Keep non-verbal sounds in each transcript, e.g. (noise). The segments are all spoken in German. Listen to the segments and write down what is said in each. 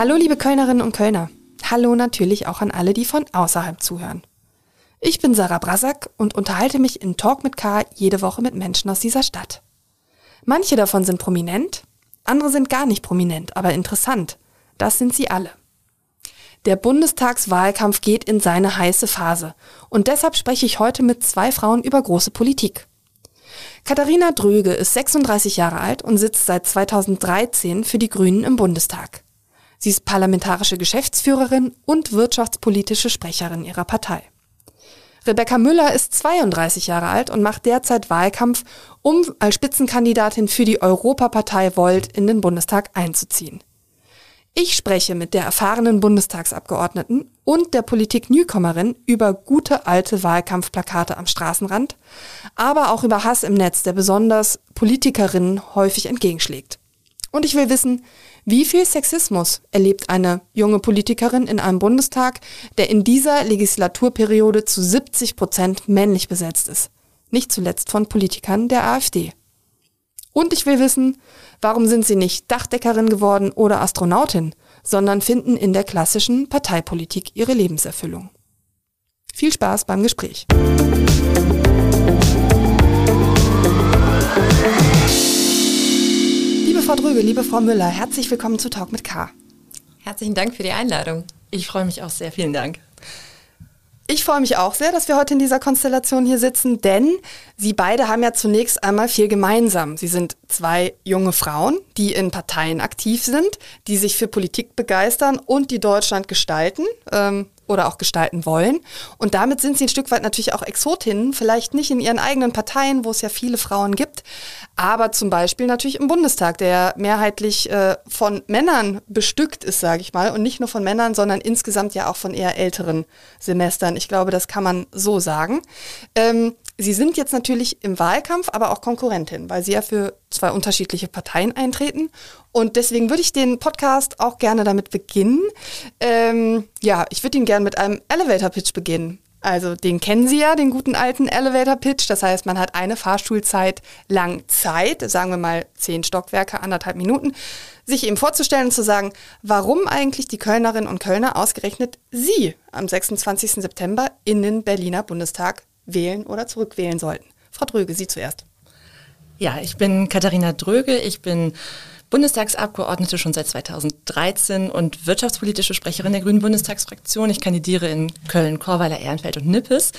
Hallo liebe Kölnerinnen und Kölner. Hallo natürlich auch an alle, die von außerhalb zuhören. Ich bin Sarah Brasak und unterhalte mich in Talk mit K jede Woche mit Menschen aus dieser Stadt. Manche davon sind prominent, andere sind gar nicht prominent, aber interessant. Das sind sie alle. Der Bundestagswahlkampf geht in seine heiße Phase und deshalb spreche ich heute mit zwei Frauen über große Politik. Katharina Dröge ist 36 Jahre alt und sitzt seit 2013 für die Grünen im Bundestag. Sie ist parlamentarische Geschäftsführerin und wirtschaftspolitische Sprecherin ihrer Partei. Rebecca Müller ist 32 Jahre alt und macht derzeit Wahlkampf, um als Spitzenkandidatin für die Europapartei Volt in den Bundestag einzuziehen. Ich spreche mit der erfahrenen Bundestagsabgeordneten und der Politik-Newcomerin über gute alte Wahlkampfplakate am Straßenrand, aber auch über Hass im Netz, der besonders Politikerinnen häufig entgegenschlägt. Und ich will wissen, wie viel Sexismus erlebt eine junge Politikerin in einem Bundestag, der in dieser Legislaturperiode zu 70 Prozent männlich besetzt ist? Nicht zuletzt von Politikern der AfD. Und ich will wissen, warum sind sie nicht Dachdeckerin geworden oder Astronautin, sondern finden in der klassischen Parteipolitik ihre Lebenserfüllung. Viel Spaß beim Gespräch. Frau Dröge, liebe Frau Müller, herzlich willkommen zu Talk mit K. Herzlichen Dank für die Einladung. Ich freue mich auch sehr. Vielen Dank. Ich freue mich auch sehr, dass wir heute in dieser Konstellation hier sitzen, denn Sie beide haben ja zunächst einmal viel gemeinsam. Sie sind zwei junge Frauen, die in Parteien aktiv sind, die sich für Politik begeistern und die Deutschland gestalten. Ähm, oder auch gestalten wollen. Und damit sind sie ein Stück weit natürlich auch Exotinnen, vielleicht nicht in ihren eigenen Parteien, wo es ja viele Frauen gibt, aber zum Beispiel natürlich im Bundestag, der mehrheitlich äh, von Männern bestückt ist, sage ich mal, und nicht nur von Männern, sondern insgesamt ja auch von eher älteren Semestern. Ich glaube, das kann man so sagen. Ähm, Sie sind jetzt natürlich im Wahlkampf, aber auch Konkurrentin, weil Sie ja für zwei unterschiedliche Parteien eintreten. Und deswegen würde ich den Podcast auch gerne damit beginnen. Ähm, ja, ich würde ihn gerne mit einem Elevator Pitch beginnen. Also den kennen Sie ja, den guten alten Elevator Pitch. Das heißt, man hat eine Fahrstuhlzeit lang Zeit, sagen wir mal zehn Stockwerke, anderthalb Minuten, sich eben vorzustellen und zu sagen, warum eigentlich die Kölnerinnen und Kölner ausgerechnet Sie am 26. September in den Berliner Bundestag wählen oder zurückwählen sollten. Frau Dröge, Sie zuerst. Ja, ich bin Katharina Dröge. Ich bin Bundestagsabgeordnete schon seit 2013 und wirtschaftspolitische Sprecherin der Grünen Bundestagsfraktion. Ich kandidiere in Köln, Korweiler, Ehrenfeld und Nippes.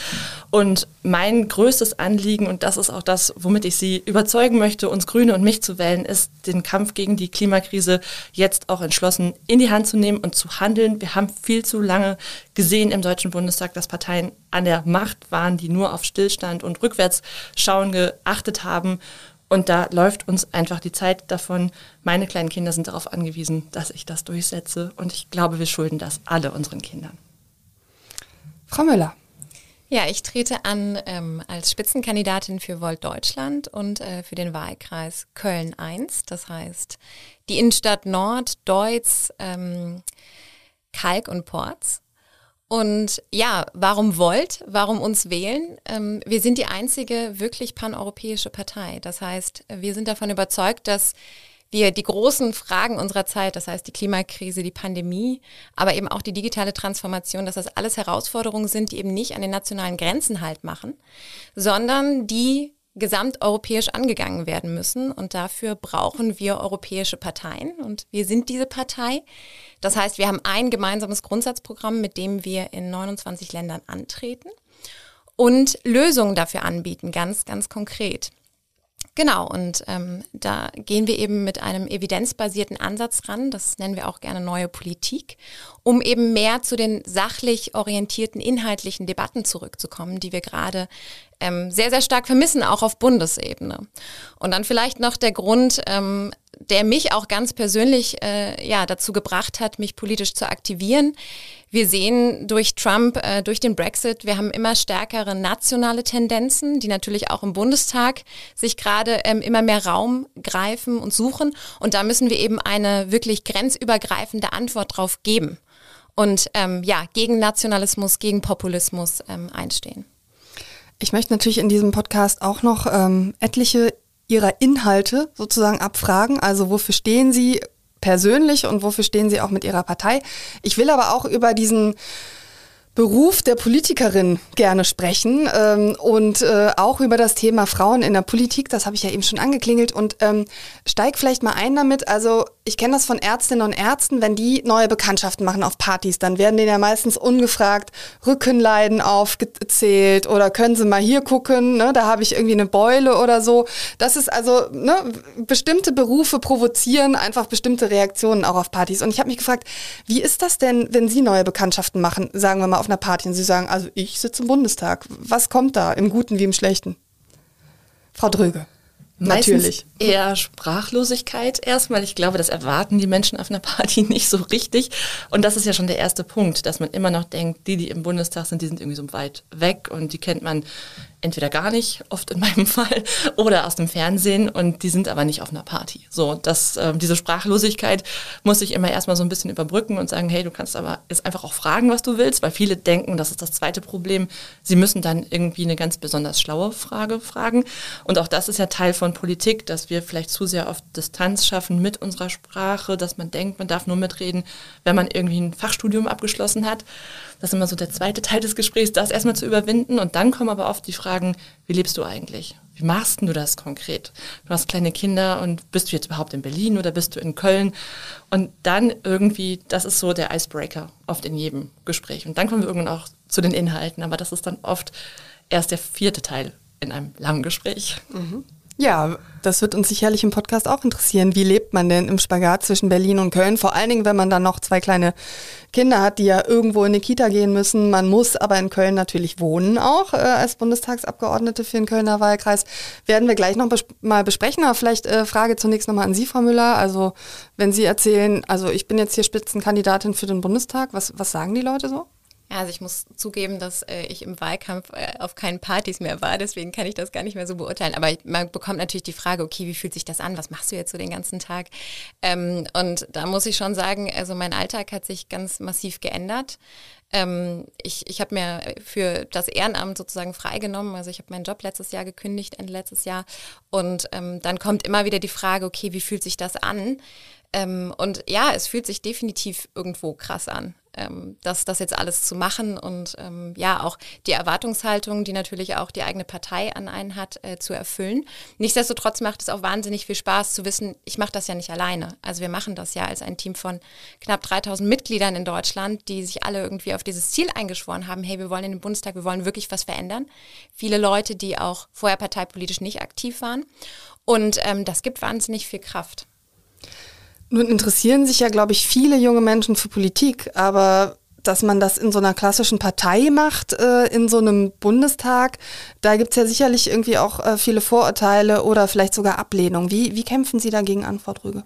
Und mein größtes Anliegen, und das ist auch das, womit ich Sie überzeugen möchte, uns Grüne und mich zu wählen, ist, den Kampf gegen die Klimakrise jetzt auch entschlossen in die Hand zu nehmen und zu handeln. Wir haben viel zu lange gesehen im Deutschen Bundestag, dass Parteien an der Macht waren, die nur auf Stillstand und Rückwärtsschauen geachtet haben und da läuft uns einfach die Zeit davon. Meine kleinen Kinder sind darauf angewiesen, dass ich das durchsetze. Und ich glaube, wir schulden das alle unseren Kindern. Frau Müller. Ja, ich trete an ähm, als Spitzenkandidatin für Volt Deutschland und äh, für den Wahlkreis Köln 1. Das heißt, die Innenstadt Nord, Deutz, ähm, Kalk und Porz. Und ja, warum wollt, warum uns wählen? Ähm, wir sind die einzige wirklich paneuropäische Partei. Das heißt, wir sind davon überzeugt, dass wir die großen Fragen unserer Zeit, das heißt die Klimakrise, die Pandemie, aber eben auch die digitale Transformation, dass das alles Herausforderungen sind, die eben nicht an den nationalen Grenzen halt machen, sondern die gesamteuropäisch angegangen werden müssen. Und dafür brauchen wir europäische Parteien. Und wir sind diese Partei. Das heißt, wir haben ein gemeinsames Grundsatzprogramm, mit dem wir in 29 Ländern antreten und Lösungen dafür anbieten, ganz, ganz konkret. Genau, und ähm, da gehen wir eben mit einem evidenzbasierten Ansatz ran, das nennen wir auch gerne neue Politik, um eben mehr zu den sachlich orientierten inhaltlichen Debatten zurückzukommen, die wir gerade ähm, sehr, sehr stark vermissen, auch auf Bundesebene. Und dann vielleicht noch der Grund, ähm, der mich auch ganz persönlich äh, ja, dazu gebracht hat, mich politisch zu aktivieren. Wir sehen durch Trump, äh, durch den Brexit, wir haben immer stärkere nationale Tendenzen, die natürlich auch im Bundestag sich gerade ähm, immer mehr Raum greifen und suchen. Und da müssen wir eben eine wirklich grenzübergreifende Antwort drauf geben und ähm, ja, gegen Nationalismus, gegen Populismus ähm, einstehen. Ich möchte natürlich in diesem Podcast auch noch ähm, etliche ihrer Inhalte sozusagen abfragen. Also wofür stehen sie? persönlich und wofür stehen Sie auch mit Ihrer Partei. Ich will aber auch über diesen Beruf der Politikerin gerne sprechen ähm, und äh, auch über das Thema Frauen in der Politik. Das habe ich ja eben schon angeklingelt und ähm, steig vielleicht mal ein damit. Also ich kenne das von Ärztinnen und Ärzten, wenn die neue Bekanntschaften machen auf Partys, dann werden denen ja meistens ungefragt Rückenleiden aufgezählt oder können Sie mal hier gucken, ne, da habe ich irgendwie eine Beule oder so. Das ist also, ne, bestimmte Berufe provozieren einfach bestimmte Reaktionen auch auf Partys. Und ich habe mich gefragt, wie ist das denn, wenn Sie neue Bekanntschaften machen, sagen wir mal auf einer Party und Sie sagen, also ich sitze im Bundestag. Was kommt da, im Guten wie im Schlechten? Frau Dröge. Natürlich. eher Sprachlosigkeit erstmal. Ich glaube, das erwarten die Menschen auf einer Party (laughs) nicht so richtig. Und das ist ja schon der erste Punkt, dass man immer noch denkt, die, die im Bundestag sind, die sind irgendwie so weit weg und die kennt man entweder gar nicht, oft in (laughs) meinem Fall, oder aus dem Fernsehen und die sind aber nicht auf einer Party. So, dass äh, diese Sprachlosigkeit muss ich immer erstmal so ein bisschen überbrücken und sagen, hey, du kannst aber jetzt einfach auch fragen, was du willst, weil viele denken, das ist das zweite Problem, sie müssen dann irgendwie eine ganz besonders schlaue Frage fragen. Und auch das ist ja Teil von Politik, dass wir vielleicht zu sehr auf Distanz schaffen mit unserer Sprache, dass man denkt, man darf nur mitreden, wenn man irgendwie ein Fachstudium abgeschlossen hat. Das ist immer so der zweite Teil des Gesprächs, das erstmal zu überwinden. Und dann kommen aber oft die Fragen, wie lebst du eigentlich? Wie machst du das konkret? Du hast kleine Kinder und bist du jetzt überhaupt in Berlin oder bist du in Köln? Und dann irgendwie, das ist so der Icebreaker oft in jedem Gespräch. Und dann kommen wir irgendwann auch zu den Inhalten, aber das ist dann oft erst der vierte Teil in einem langen Gespräch. Mhm. Ja, das wird uns sicherlich im Podcast auch interessieren. Wie lebt man denn im Spagat zwischen Berlin und Köln? Vor allen Dingen, wenn man dann noch zwei kleine Kinder hat, die ja irgendwo in eine Kita gehen müssen. Man muss aber in Köln natürlich wohnen, auch äh, als Bundestagsabgeordnete für den Kölner Wahlkreis. Werden wir gleich noch bes mal besprechen. Aber vielleicht äh, Frage zunächst nochmal an Sie, Frau Müller. Also, wenn Sie erzählen, also ich bin jetzt hier Spitzenkandidatin für den Bundestag, was, was sagen die Leute so? Also ich muss zugeben, dass äh, ich im Wahlkampf äh, auf keinen Partys mehr war, deswegen kann ich das gar nicht mehr so beurteilen. Aber man bekommt natürlich die Frage, okay, wie fühlt sich das an? Was machst du jetzt so den ganzen Tag? Ähm, und da muss ich schon sagen, also mein Alltag hat sich ganz massiv geändert. Ähm, ich ich habe mir für das Ehrenamt sozusagen freigenommen. Also ich habe meinen Job letztes Jahr gekündigt, Ende letztes Jahr. Und ähm, dann kommt immer wieder die Frage, okay, wie fühlt sich das an? Ähm, und ja, es fühlt sich definitiv irgendwo krass an ähm, das, das jetzt alles zu machen und ähm, ja auch die Erwartungshaltung, die natürlich auch die eigene Partei an einen hat, äh, zu erfüllen. Nichtsdestotrotz macht es auch wahnsinnig viel Spaß zu wissen, ich mache das ja nicht alleine. Also wir machen das ja als ein Team von knapp 3000 Mitgliedern in Deutschland, die sich alle irgendwie auf dieses Ziel eingeschworen haben, hey, wir wollen in den Bundestag, wir wollen wirklich was verändern. Viele Leute, die auch vorher parteipolitisch nicht aktiv waren. Und ähm, das gibt wahnsinnig viel Kraft. Nun interessieren sich ja, glaube ich, viele junge Menschen für Politik, aber dass man das in so einer klassischen Partei macht, äh, in so einem Bundestag, da gibt es ja sicherlich irgendwie auch äh, viele Vorurteile oder vielleicht sogar Ablehnung. Wie, wie kämpfen Sie dagegen an, Frau Drüge?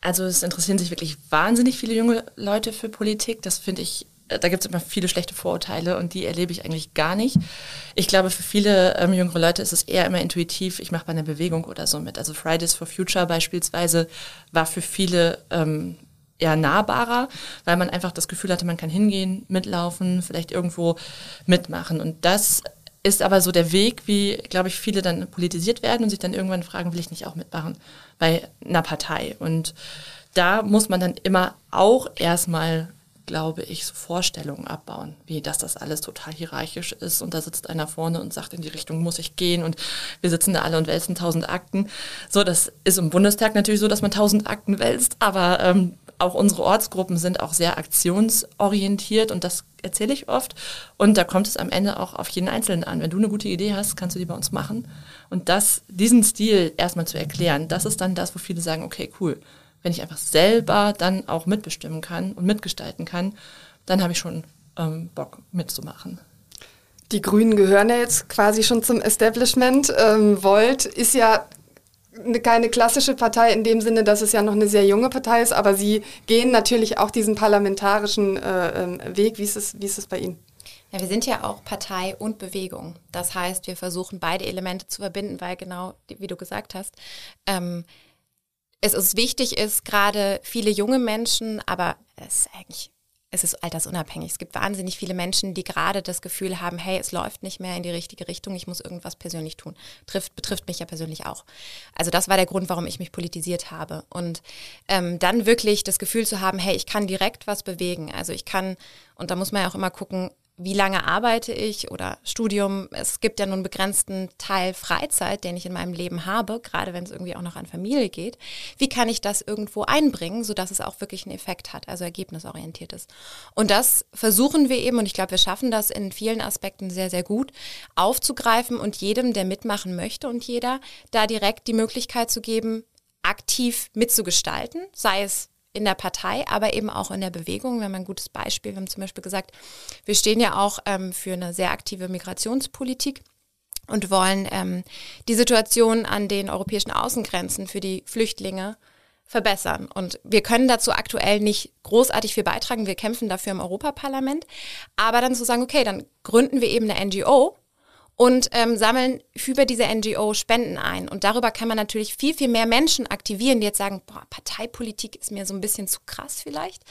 Also es interessieren sich wirklich wahnsinnig viele junge Leute für Politik. Das finde ich da gibt es immer viele schlechte Vorurteile und die erlebe ich eigentlich gar nicht. Ich glaube, für viele ähm, jüngere Leute ist es eher immer intuitiv, ich mache bei einer Bewegung oder so mit. Also Fridays for Future beispielsweise war für viele ähm, eher nahbarer, weil man einfach das Gefühl hatte, man kann hingehen, mitlaufen, vielleicht irgendwo mitmachen. Und das ist aber so der Weg, wie, glaube ich, viele dann politisiert werden und sich dann irgendwann fragen, will ich nicht auch mitmachen bei einer Partei? Und da muss man dann immer auch erstmal glaube ich, so Vorstellungen abbauen, wie dass das alles total hierarchisch ist und da sitzt einer vorne und sagt, in die Richtung muss ich gehen und wir sitzen da alle und wälzen tausend Akten. So, das ist im Bundestag natürlich so, dass man tausend Akten wälzt, aber ähm, auch unsere Ortsgruppen sind auch sehr aktionsorientiert und das erzähle ich oft. Und da kommt es am Ende auch auf jeden Einzelnen an. Wenn du eine gute Idee hast, kannst du die bei uns machen. Und das, diesen Stil erstmal zu erklären, das ist dann das, wo viele sagen, okay, cool wenn ich einfach selber dann auch mitbestimmen kann und mitgestalten kann, dann habe ich schon ähm, Bock mitzumachen. Die Grünen gehören ja jetzt quasi schon zum Establishment. Ähm, Volt ist ja keine klassische Partei in dem Sinne, dass es ja noch eine sehr junge Partei ist, aber sie gehen natürlich auch diesen parlamentarischen äh, ähm, Weg. Wie ist, es, wie ist es bei Ihnen? Ja, wir sind ja auch Partei und Bewegung. Das heißt, wir versuchen beide Elemente zu verbinden, weil genau, wie du gesagt hast, ähm, es ist wichtig ist, gerade viele junge Menschen, aber es ist eigentlich es ist altersunabhängig. Es gibt wahnsinnig viele Menschen, die gerade das Gefühl haben, hey, es läuft nicht mehr in die richtige Richtung, ich muss irgendwas persönlich tun. Trifft, betrifft mich ja persönlich auch. Also das war der Grund, warum ich mich politisiert habe. Und ähm, dann wirklich das Gefühl zu haben, hey, ich kann direkt was bewegen. Also ich kann, und da muss man ja auch immer gucken, wie lange arbeite ich oder Studium. Es gibt ja nur einen begrenzten Teil Freizeit, den ich in meinem Leben habe, gerade wenn es irgendwie auch noch an Familie geht. Wie kann ich das irgendwo einbringen, sodass es auch wirklich einen Effekt hat, also ergebnisorientiert ist. Und das versuchen wir eben, und ich glaube, wir schaffen das in vielen Aspekten sehr, sehr gut, aufzugreifen und jedem, der mitmachen möchte und jeder, da direkt die Möglichkeit zu geben, aktiv mitzugestalten, sei es in der Partei, aber eben auch in der Bewegung. Wir haben ein gutes Beispiel. Wir haben zum Beispiel gesagt, wir stehen ja auch ähm, für eine sehr aktive Migrationspolitik und wollen ähm, die Situation an den europäischen Außengrenzen für die Flüchtlinge verbessern. Und wir können dazu aktuell nicht großartig viel beitragen. Wir kämpfen dafür im Europaparlament. Aber dann zu sagen, okay, dann gründen wir eben eine NGO und ähm, sammeln über diese NGO Spenden ein. Und darüber kann man natürlich viel, viel mehr Menschen aktivieren, die jetzt sagen, boah, Parteipolitik ist mir so ein bisschen zu krass vielleicht.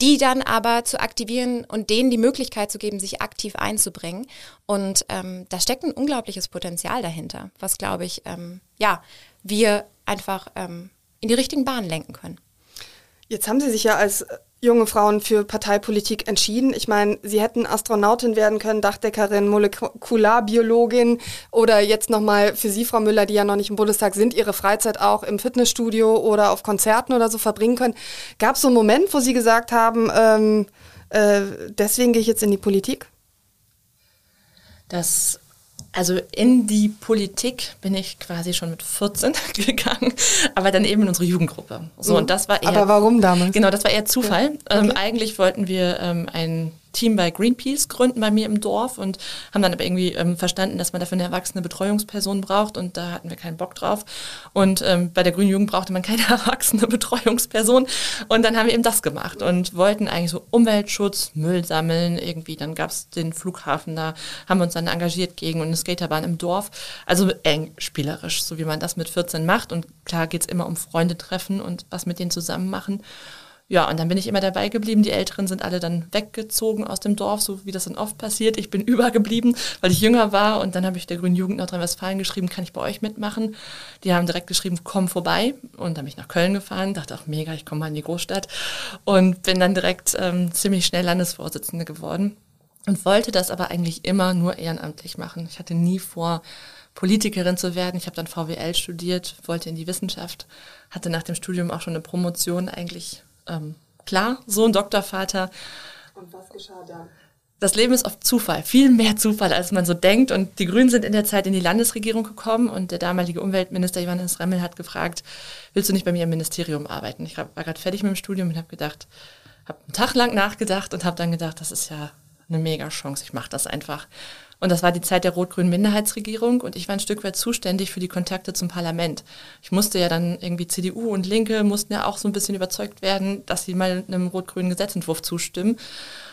Die dann aber zu aktivieren und denen die Möglichkeit zu geben, sich aktiv einzubringen. Und ähm, da steckt ein unglaubliches Potenzial dahinter, was, glaube ich, ähm, ja, wir einfach ähm, in die richtigen Bahnen lenken können. Jetzt haben Sie sich ja als junge Frauen für Parteipolitik entschieden. Ich meine, sie hätten Astronautin werden können, Dachdeckerin, Molekularbiologin oder jetzt nochmal für Sie, Frau Müller, die ja noch nicht im Bundestag sind, Ihre Freizeit auch im Fitnessstudio oder auf Konzerten oder so verbringen können. Gab es so einen Moment, wo Sie gesagt haben, ähm, äh, deswegen gehe ich jetzt in die Politik? Das also in die Politik bin ich quasi schon mit 14 (laughs) gegangen, aber dann eben in unsere Jugendgruppe. So, mhm. und das war eher, aber warum damals? Genau, das war eher Zufall. Okay. Ähm, eigentlich wollten wir ähm, ein Team bei Greenpeace gründen bei mir im Dorf und haben dann aber irgendwie ähm, verstanden, dass man dafür eine erwachsene Betreuungsperson braucht und da hatten wir keinen Bock drauf. Und ähm, bei der Grünen Jugend brauchte man keine (laughs) erwachsene Betreuungsperson und dann haben wir eben das gemacht und wollten eigentlich so Umweltschutz, Müll sammeln, irgendwie, dann gab es den Flughafen, da haben wir uns dann engagiert gegen und eine Skaterbahn im Dorf. Also eng spielerisch, so wie man das mit 14 macht und klar geht es immer um Freunde treffen und was mit denen zusammen machen. Ja, und dann bin ich immer dabei geblieben. Die Älteren sind alle dann weggezogen aus dem Dorf, so wie das dann oft passiert. Ich bin (laughs) übergeblieben, weil ich jünger war. Und dann habe ich der Grünen Jugend Nordrhein-Westfalen geschrieben, kann ich bei euch mitmachen? Die haben direkt geschrieben, komm vorbei. Und dann bin ich nach Köln gefahren, dachte auch mega, ich komme mal in die Großstadt. Und bin dann direkt ähm, ziemlich schnell Landesvorsitzende geworden. Und wollte das aber eigentlich immer nur ehrenamtlich machen. Ich hatte nie vor, Politikerin zu werden. Ich habe dann VWL studiert, wollte in die Wissenschaft, hatte nach dem Studium auch schon eine Promotion eigentlich ähm, klar, so ein Doktorvater. Und was geschah dann? Das Leben ist oft Zufall, viel mehr Zufall, als man so denkt. Und die Grünen sind in der Zeit in die Landesregierung gekommen und der damalige Umweltminister Johannes Remmel hat gefragt, willst du nicht bei mir im Ministerium arbeiten? Ich war gerade fertig mit dem Studium und habe gedacht, habe einen Tag lang nachgedacht und habe dann gedacht, das ist ja eine mega Chance, ich mache das einfach. Und das war die Zeit der rot-grünen Minderheitsregierung und ich war ein Stück weit zuständig für die Kontakte zum Parlament. Ich musste ja dann irgendwie CDU und Linke mussten ja auch so ein bisschen überzeugt werden, dass sie mal einem rot-grünen Gesetzentwurf zustimmen.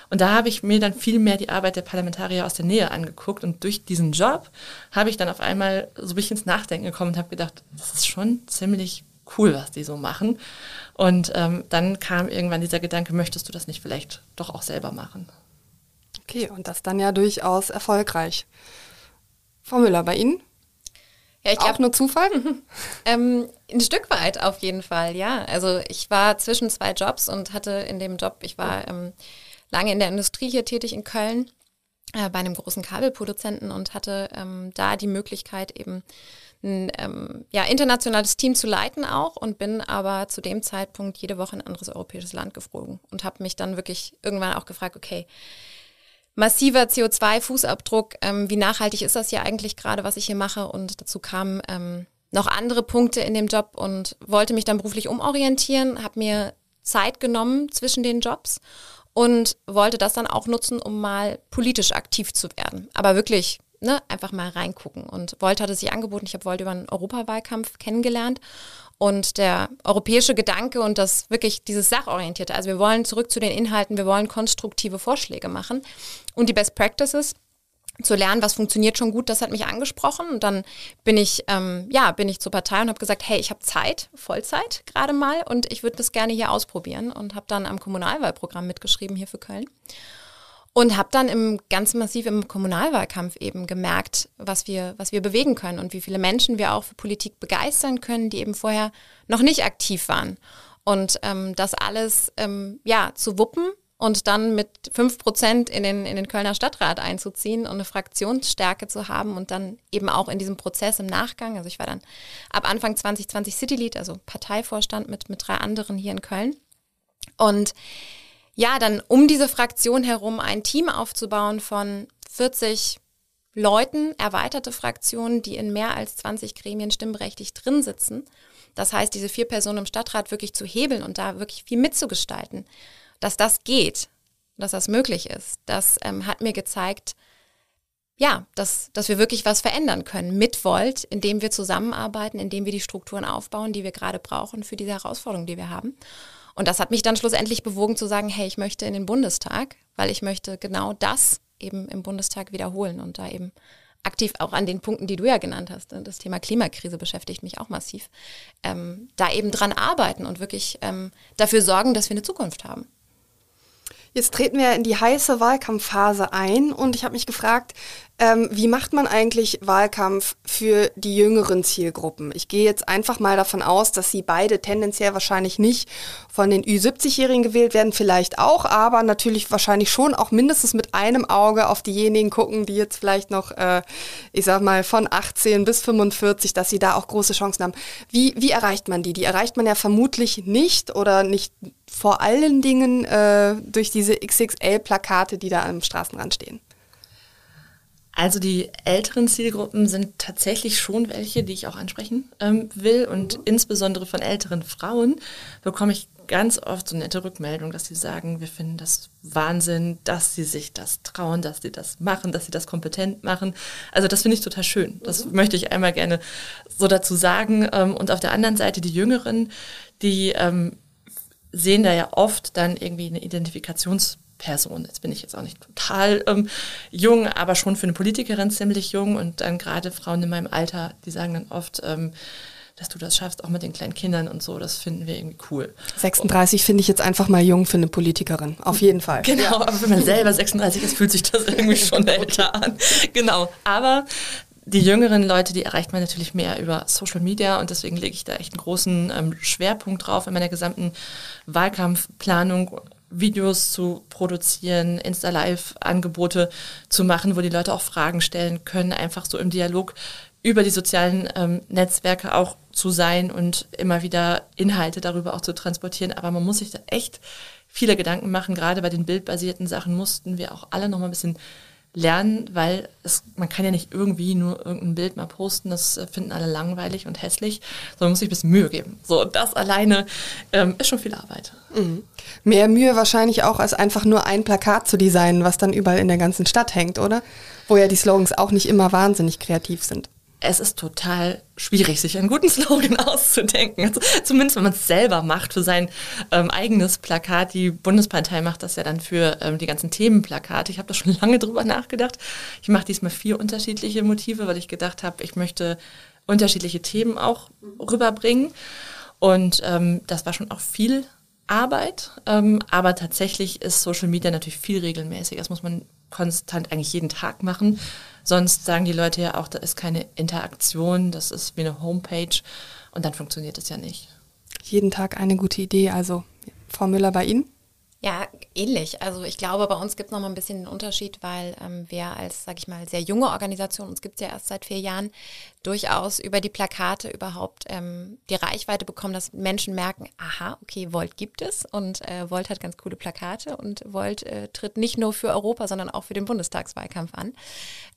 Und da habe ich mir dann viel mehr die Arbeit der Parlamentarier aus der Nähe angeguckt und durch diesen Job habe ich dann auf einmal so ein bisschen ins Nachdenken gekommen und habe gedacht, das ist schon ziemlich cool, was die so machen. Und ähm, dann kam irgendwann dieser Gedanke, möchtest du das nicht vielleicht doch auch selber machen? Okay, und das dann ja durchaus erfolgreich. Frau Müller, bei Ihnen? Ja, ich glaube nur Zufall. (laughs) ähm, ein Stück weit auf jeden Fall, ja. Also ich war zwischen zwei Jobs und hatte in dem Job, ich war ähm, lange in der Industrie hier tätig in Köln äh, bei einem großen Kabelproduzenten und hatte ähm, da die Möglichkeit eben ein ähm, ja, internationales Team zu leiten auch und bin aber zu dem Zeitpunkt jede Woche in ein anderes europäisches Land geflogen und habe mich dann wirklich irgendwann auch gefragt, okay, massiver CO2-Fußabdruck. Ähm, wie nachhaltig ist das hier eigentlich gerade, was ich hier mache? Und dazu kamen ähm, noch andere Punkte in dem Job und wollte mich dann beruflich umorientieren, habe mir Zeit genommen zwischen den Jobs und wollte das dann auch nutzen, um mal politisch aktiv zu werden. Aber wirklich ne, einfach mal reingucken. Und Volt hatte sich angeboten, ich habe Volt über einen Europawahlkampf kennengelernt und der europäische Gedanke und das wirklich dieses Sachorientierte. Also wir wollen zurück zu den Inhalten, wir wollen konstruktive Vorschläge machen. Und die Best Practices zu lernen, was funktioniert schon gut, das hat mich angesprochen. Und dann bin ich, ähm, ja, bin ich zur Partei und habe gesagt, hey, ich habe Zeit, Vollzeit gerade mal und ich würde das gerne hier ausprobieren und habe dann am Kommunalwahlprogramm mitgeschrieben hier für Köln. Und habe dann im ganz massiv im Kommunalwahlkampf eben gemerkt, was wir, was wir bewegen können und wie viele Menschen wir auch für Politik begeistern können, die eben vorher noch nicht aktiv waren. Und ähm, das alles ähm, ja zu wuppen und dann mit fünf Prozent in den, in den Kölner Stadtrat einzuziehen und eine Fraktionsstärke zu haben und dann eben auch in diesem Prozess im Nachgang, also ich war dann ab Anfang 2020 City Lead, also Parteivorstand mit, mit drei anderen hier in Köln. Und ja, dann um diese Fraktion herum ein Team aufzubauen von 40 Leuten, erweiterte Fraktionen, die in mehr als 20 Gremien stimmberechtigt drin sitzen. Das heißt, diese vier Personen im Stadtrat wirklich zu hebeln und da wirklich viel mitzugestalten dass das geht, dass das möglich ist, das ähm, hat mir gezeigt, ja, dass, dass wir wirklich was verändern können mit Volt, indem wir zusammenarbeiten, indem wir die Strukturen aufbauen, die wir gerade brauchen für diese Herausforderungen, die wir haben. Und das hat mich dann schlussendlich bewogen zu sagen, hey, ich möchte in den Bundestag, weil ich möchte genau das eben im Bundestag wiederholen und da eben aktiv auch an den Punkten, die du ja genannt hast. Ne, das Thema Klimakrise beschäftigt mich auch massiv. Ähm, da eben dran arbeiten und wirklich ähm, dafür sorgen, dass wir eine Zukunft haben. Jetzt treten wir in die heiße Wahlkampfphase ein und ich habe mich gefragt, ähm, wie macht man eigentlich Wahlkampf für die jüngeren Zielgruppen? Ich gehe jetzt einfach mal davon aus, dass sie beide tendenziell wahrscheinlich nicht von den Ü70-Jährigen gewählt werden, vielleicht auch, aber natürlich wahrscheinlich schon auch mindestens mit einem Auge auf diejenigen gucken, die jetzt vielleicht noch, äh, ich sag mal, von 18 bis 45, dass sie da auch große Chancen haben. Wie, wie erreicht man die? Die erreicht man ja vermutlich nicht oder nicht vor allen Dingen äh, durch diese XXL-Plakate, die da am Straßenrand stehen. Also die älteren Zielgruppen sind tatsächlich schon welche, die ich auch ansprechen ähm, will. Und mhm. insbesondere von älteren Frauen bekomme ich ganz oft so nette Rückmeldungen, dass sie sagen, wir finden das Wahnsinn, dass sie sich das trauen, dass sie das machen, dass sie das kompetent machen. Also das finde ich total schön. Das mhm. möchte ich einmal gerne so dazu sagen. Ähm, und auf der anderen Seite die Jüngeren, die ähm, sehen da ja oft dann irgendwie eine Identifikations- Person. Jetzt bin ich jetzt auch nicht total ähm, jung, aber schon für eine Politikerin ziemlich jung. Und dann gerade Frauen in meinem Alter, die sagen dann oft, ähm, dass du das schaffst, auch mit den kleinen Kindern und so, das finden wir irgendwie cool. 36 finde ich jetzt einfach mal jung für eine Politikerin, auf jeden Fall. Genau, ja. aber wenn man selber 36 ist, fühlt sich das irgendwie schon (laughs) älter an. Genau, aber die jüngeren Leute, die erreicht man natürlich mehr über Social Media und deswegen lege ich da echt einen großen ähm, Schwerpunkt drauf in meiner gesamten Wahlkampfplanung Videos zu produzieren, Insta-Live-Angebote zu machen, wo die Leute auch Fragen stellen können, einfach so im Dialog über die sozialen ähm, Netzwerke auch zu sein und immer wieder Inhalte darüber auch zu transportieren. Aber man muss sich da echt viele Gedanken machen. Gerade bei den bildbasierten Sachen mussten wir auch alle noch mal ein bisschen lernen, weil es, man kann ja nicht irgendwie nur irgendein Bild mal posten, das äh, finden alle langweilig und hässlich, sondern muss sich ein bisschen Mühe geben. So, das alleine ähm, ist schon viel Arbeit. Mhm. Mehr Mühe wahrscheinlich auch, als einfach nur ein Plakat zu designen, was dann überall in der ganzen Stadt hängt, oder? Wo ja die Slogans auch nicht immer wahnsinnig kreativ sind es ist total schwierig, sich einen guten (laughs) Slogan auszudenken. Also, zumindest wenn man es selber macht für sein ähm, eigenes Plakat. Die Bundespartei macht das ja dann für ähm, die ganzen Themenplakate. Ich habe da schon (laughs) lange drüber nachgedacht. Ich mache diesmal vier unterschiedliche Motive, weil ich gedacht habe, ich möchte unterschiedliche Themen auch rüberbringen. Und ähm, das war schon auch viel Arbeit. Ähm, aber tatsächlich ist Social Media natürlich viel regelmäßiger. Das muss man konstant eigentlich jeden Tag machen. Sonst sagen die Leute ja auch, da ist keine Interaktion, das ist wie eine Homepage und dann funktioniert es ja nicht. Jeden Tag eine gute Idee. Also, Frau Müller, bei Ihnen? Ja, ähnlich. Also ich glaube, bei uns gibt es noch mal ein bisschen einen Unterschied, weil ähm, wir als, sag ich mal, sehr junge Organisation, uns gibt es ja erst seit vier Jahren, durchaus über die Plakate überhaupt ähm, die Reichweite bekommen, dass Menschen merken, aha, okay, Volt gibt es und äh, Volt hat ganz coole Plakate und Volt äh, tritt nicht nur für Europa, sondern auch für den Bundestagswahlkampf an.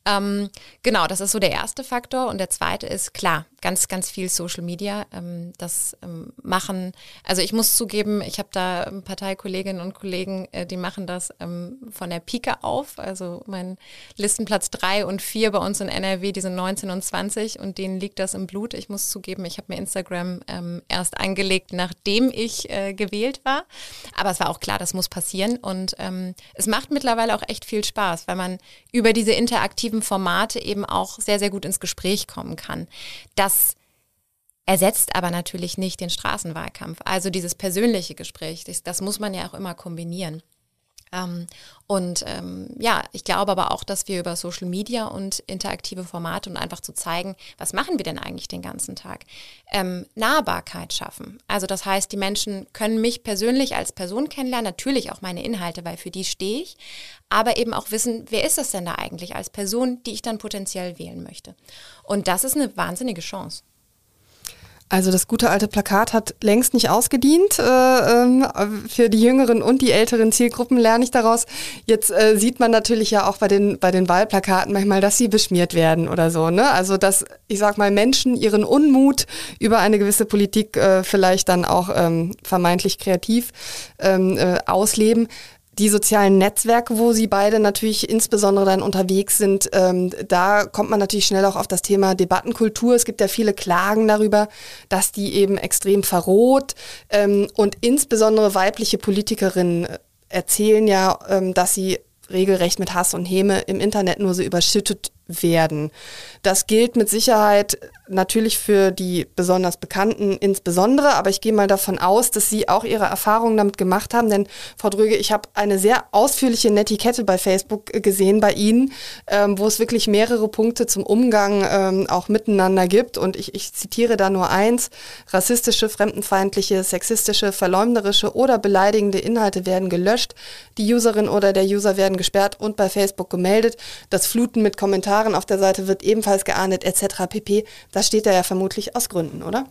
Ähm, genau, das ist so der erste Faktor. Und der zweite ist, klar, ganz, ganz viel Social Media. Ähm, das ähm, machen, also ich muss zugeben, ich habe da Parteikolleginnen und Kollegen, äh, die machen das ähm, von der Pike auf. Also mein Listenplatz drei und vier bei uns in NRW, die sind 19 und 20 und denen liegt das im Blut. Ich muss zugeben, ich habe mir Instagram ähm, erst angelegt, nachdem ich äh, gewählt war. Aber es war auch klar, das muss passieren. Und ähm, es macht mittlerweile auch echt viel Spaß, weil man über diese interaktiven Formate eben auch sehr, sehr gut ins Gespräch kommen kann. Das ersetzt aber natürlich nicht den Straßenwahlkampf. Also dieses persönliche Gespräch, das, das muss man ja auch immer kombinieren. Ähm, und ähm, ja, ich glaube aber auch, dass wir über Social Media und interaktive Formate und einfach zu zeigen, was machen wir denn eigentlich den ganzen Tag, ähm, Nahbarkeit schaffen. Also das heißt, die Menschen können mich persönlich als Person kennenlernen, natürlich auch meine Inhalte, weil für die stehe ich, aber eben auch wissen, wer ist das denn da eigentlich als Person, die ich dann potenziell wählen möchte. Und das ist eine wahnsinnige Chance. Also das gute alte Plakat hat längst nicht ausgedient. Äh, ähm, für die jüngeren und die älteren Zielgruppen lerne ich daraus. Jetzt äh, sieht man natürlich ja auch bei den, bei den Wahlplakaten manchmal, dass sie beschmiert werden oder so. Ne? Also dass, ich sag mal, Menschen ihren Unmut über eine gewisse Politik äh, vielleicht dann auch ähm, vermeintlich kreativ ähm, äh, ausleben die sozialen Netzwerke, wo sie beide natürlich insbesondere dann unterwegs sind, ähm, da kommt man natürlich schnell auch auf das Thema Debattenkultur. Es gibt ja viele Klagen darüber, dass die eben extrem verroht ähm, und insbesondere weibliche Politikerinnen erzählen ja, ähm, dass sie regelrecht mit Hass und Häme im Internet nur so überschüttet werden. Das gilt mit Sicherheit natürlich für die besonders Bekannten insbesondere, aber ich gehe mal davon aus, dass Sie auch Ihre Erfahrungen damit gemacht haben, denn Frau Dröge, ich habe eine sehr ausführliche Netiquette bei Facebook gesehen bei Ihnen, ähm, wo es wirklich mehrere Punkte zum Umgang ähm, auch miteinander gibt und ich, ich zitiere da nur eins, rassistische, fremdenfeindliche, sexistische, verleumderische oder beleidigende Inhalte werden gelöscht, die Userin oder der User werden gesperrt und bei Facebook gemeldet, das Fluten mit Kommentaren Kommentaren auf der Seite wird ebenfalls geahndet etc. pp. Das steht da ja vermutlich aus Gründen, oder?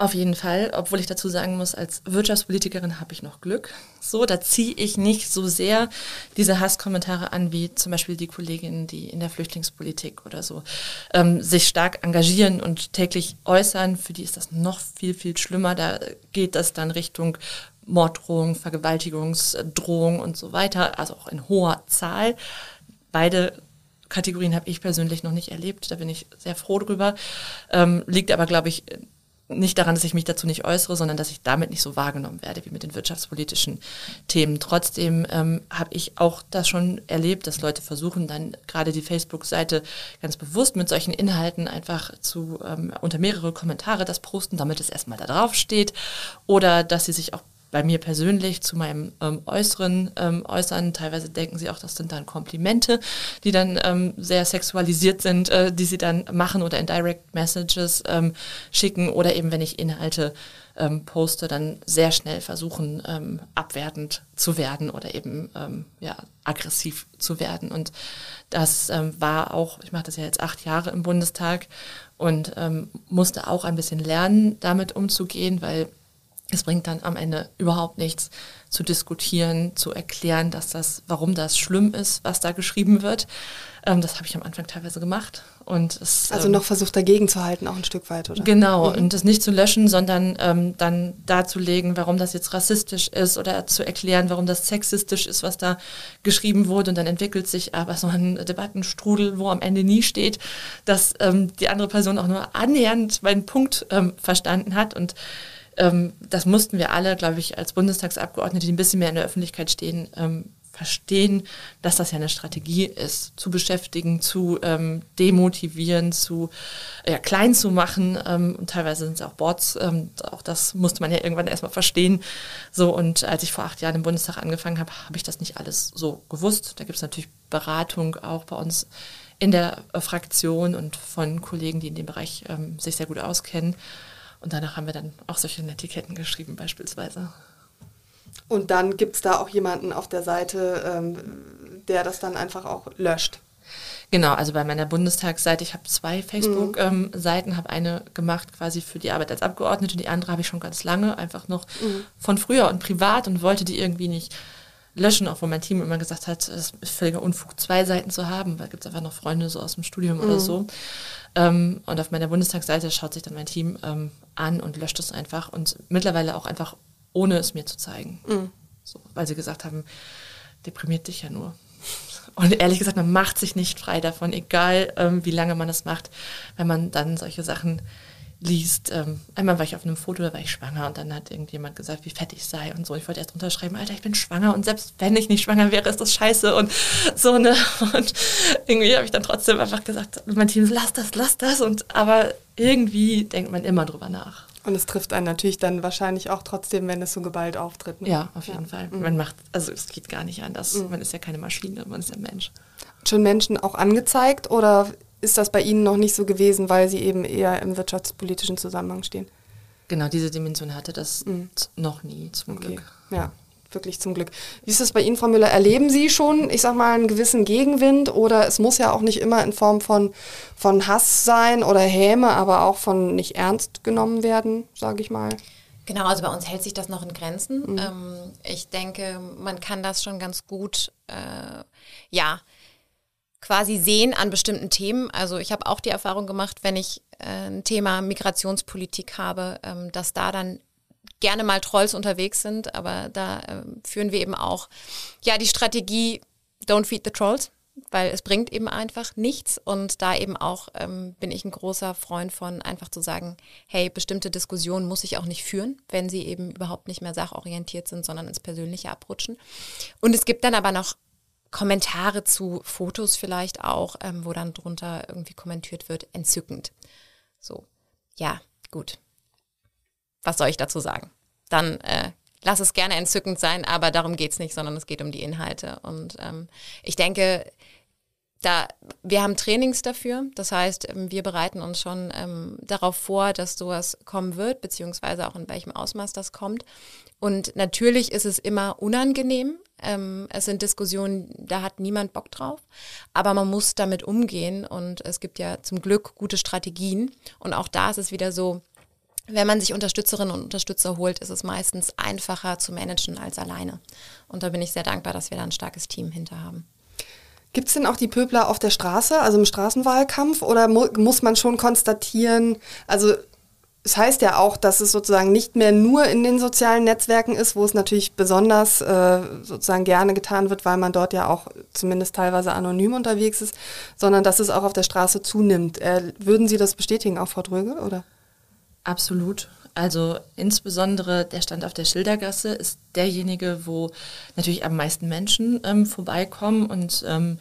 Auf jeden Fall, obwohl ich dazu sagen muss, als Wirtschaftspolitikerin habe ich noch Glück. So, da ziehe ich nicht so sehr diese Hasskommentare an, wie zum Beispiel die Kolleginnen, die in der Flüchtlingspolitik oder so ähm, sich stark engagieren und täglich äußern. Für die ist das noch viel, viel schlimmer. Da geht das dann Richtung Morddrohung, Vergewaltigungsdrohung und so weiter, also auch in hoher Zahl. Beide Kategorien habe ich persönlich noch nicht erlebt. Da bin ich sehr froh drüber. Ähm, liegt aber, glaube ich, nicht daran, dass ich mich dazu nicht äußere, sondern dass ich damit nicht so wahrgenommen werde wie mit den wirtschaftspolitischen Themen. Trotzdem ähm, habe ich auch das schon erlebt, dass Leute versuchen, dann gerade die Facebook-Seite ganz bewusst mit solchen Inhalten einfach zu ähm, unter mehrere Kommentare das posten, damit es erstmal da drauf steht. Oder dass sie sich auch bei mir persönlich zu meinem ähm, Äußeren ähm, äußern. Teilweise denken sie auch, das sind dann Komplimente, die dann ähm, sehr sexualisiert sind, äh, die sie dann machen oder in Direct Messages ähm, schicken oder eben, wenn ich Inhalte ähm, poste, dann sehr schnell versuchen, ähm, abwertend zu werden oder eben ja, aggressiv zu werden. Und das war auch, ich mache das ja jetzt acht Jahre im Bundestag und musste auch ein bisschen lernen, damit umzugehen, weil es bringt dann am Ende überhaupt nichts zu diskutieren, zu erklären, dass das, warum das schlimm ist, was da geschrieben wird. Ähm, das habe ich am Anfang teilweise gemacht. Und es, also ähm, noch versucht dagegen zu halten, auch ein Stück weit, oder? Genau, mhm. und das nicht zu löschen, sondern ähm, dann darzulegen, warum das jetzt rassistisch ist oder zu erklären, warum das sexistisch ist, was da geschrieben wurde. Und dann entwickelt sich aber so ein Debattenstrudel, wo am Ende nie steht, dass ähm, die andere Person auch nur annähernd meinen Punkt ähm, verstanden hat. Und ähm, das mussten wir alle, glaube ich, als Bundestagsabgeordnete, die ein bisschen mehr in der Öffentlichkeit stehen, ähm, verstehen, dass das ja eine Strategie ist, zu beschäftigen, zu ähm, demotivieren, zu ja, klein zu machen. Ähm, und teilweise sind es auch Boards. Ähm, auch das musste man ja irgendwann erstmal verstehen. So, und als ich vor acht Jahren im Bundestag angefangen habe, habe ich das nicht alles so gewusst. Da gibt es natürlich Beratung auch bei uns in der äh, Fraktion und von Kollegen, die in dem Bereich ähm, sich sehr gut auskennen. Und danach haben wir dann auch solche Etiketten geschrieben beispielsweise. Und dann gibt es da auch jemanden auf der Seite, ähm, der das dann einfach auch löscht. Genau, also bei meiner Bundestagsseite, ich habe zwei Facebook-Seiten, mhm. ähm, habe eine gemacht quasi für die Arbeit als Abgeordnete, die andere habe ich schon ganz lange, einfach noch mhm. von früher und privat und wollte die irgendwie nicht löschen, auch wo mein Team immer gesagt hat, es ist völliger Unfug, zwei Seiten zu haben, weil gibt es einfach noch Freunde so aus dem Studium mhm. oder so. Ähm, und auf meiner Bundestagsseite schaut sich dann mein Team ähm, an und löscht es einfach und mittlerweile auch einfach, ohne es mir zu zeigen. Mhm. So, weil sie gesagt haben, deprimiert dich ja nur. (laughs) Und ehrlich gesagt, man macht sich nicht frei davon, egal ähm, wie lange man es macht, wenn man dann solche Sachen liest. Ähm, einmal war ich auf einem Foto, da war ich schwanger und dann hat irgendjemand gesagt, wie fett ich sei und so. Ich wollte erst unterschreiben, Alter, ich bin schwanger und selbst wenn ich nicht schwanger wäre, ist das scheiße und so, ne? Und irgendwie habe ich dann trotzdem einfach gesagt, mein Team, lass das, lass das. Und aber irgendwie denkt man immer drüber nach. Und es trifft einen natürlich dann wahrscheinlich auch trotzdem, wenn es so geballt auftritt. Ne? Ja, auf jeden ja. Fall. Mhm. Man macht, also es geht gar nicht anders. Mhm. Man ist ja keine Maschine, man ist ja Mensch. Schon Menschen auch angezeigt oder ist das bei Ihnen noch nicht so gewesen, weil Sie eben eher im wirtschaftspolitischen Zusammenhang stehen? Genau, diese Dimension hatte das mhm. noch nie, zum okay. Glück. Ja, wirklich zum Glück. Wie ist das bei Ihnen, Frau Müller? Erleben Sie schon, ich sag mal, einen gewissen Gegenwind oder es muss ja auch nicht immer in Form von, von Hass sein oder Häme, aber auch von nicht ernst genommen werden, sage ich mal? Genau, also bei uns hält sich das noch in Grenzen. Mhm. Ähm, ich denke, man kann das schon ganz gut, äh, ja, quasi sehen an bestimmten Themen. Also ich habe auch die Erfahrung gemacht, wenn ich äh, ein Thema Migrationspolitik habe, ähm, dass da dann gerne mal Trolls unterwegs sind, aber da äh, führen wir eben auch ja die Strategie Don't feed the Trolls, weil es bringt eben einfach nichts und da eben auch ähm, bin ich ein großer Freund von einfach zu sagen, hey, bestimmte Diskussionen muss ich auch nicht führen, wenn sie eben überhaupt nicht mehr sachorientiert sind, sondern ins Persönliche abrutschen. Und es gibt dann aber noch Kommentare zu Fotos vielleicht auch, ähm, wo dann drunter irgendwie kommentiert wird, entzückend. So, ja, gut. Was soll ich dazu sagen? Dann äh, lass es gerne entzückend sein, aber darum geht es nicht, sondern es geht um die Inhalte. Und ähm, ich denke, da, wir haben Trainings dafür. Das heißt, ähm, wir bereiten uns schon ähm, darauf vor, dass sowas kommen wird, beziehungsweise auch in welchem Ausmaß das kommt. Und natürlich ist es immer unangenehm. Ähm, es sind Diskussionen, da hat niemand Bock drauf. Aber man muss damit umgehen und es gibt ja zum Glück gute Strategien. Und auch da ist es wieder so, wenn man sich Unterstützerinnen und Unterstützer holt, ist es meistens einfacher zu managen als alleine. Und da bin ich sehr dankbar, dass wir da ein starkes Team hinter haben. Gibt es denn auch die Pöbler auf der Straße, also im Straßenwahlkampf, oder mu muss man schon konstatieren, also es heißt ja auch, dass es sozusagen nicht mehr nur in den sozialen Netzwerken ist, wo es natürlich besonders äh, sozusagen gerne getan wird, weil man dort ja auch zumindest teilweise anonym unterwegs ist, sondern dass es auch auf der Straße zunimmt. Äh, würden Sie das bestätigen, auch Frau Dröge, oder? Absolut. Also insbesondere der Stand auf der Schildergasse ist derjenige, wo natürlich am meisten Menschen ähm, vorbeikommen und ähm,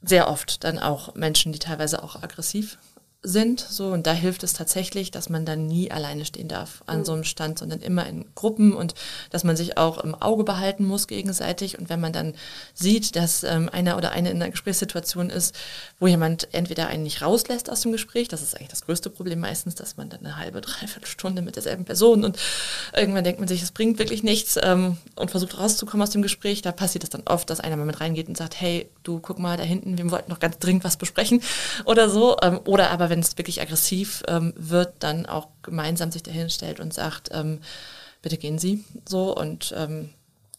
sehr oft dann auch Menschen, die teilweise auch aggressiv sind. So, und da hilft es tatsächlich, dass man dann nie alleine stehen darf an mhm. so einem Stand, sondern immer in Gruppen und dass man sich auch im Auge behalten muss gegenseitig. Und wenn man dann sieht, dass ähm, einer oder eine in einer Gesprächssituation ist, wo jemand entweder einen nicht rauslässt aus dem Gespräch, das ist eigentlich das größte Problem meistens, dass man dann eine halbe, dreiviertel Stunde mit derselben Person und irgendwann denkt man sich, es bringt wirklich nichts ähm, und versucht rauszukommen aus dem Gespräch. Da passiert es dann oft, dass einer mal mit reingeht und sagt, hey, du guck mal da hinten, wir wollten noch ganz dringend was besprechen oder so. Ähm, oder aber wenn es wirklich aggressiv ähm, wird, dann auch gemeinsam sich dahin stellt und sagt, ähm, bitte gehen Sie so. Und ähm,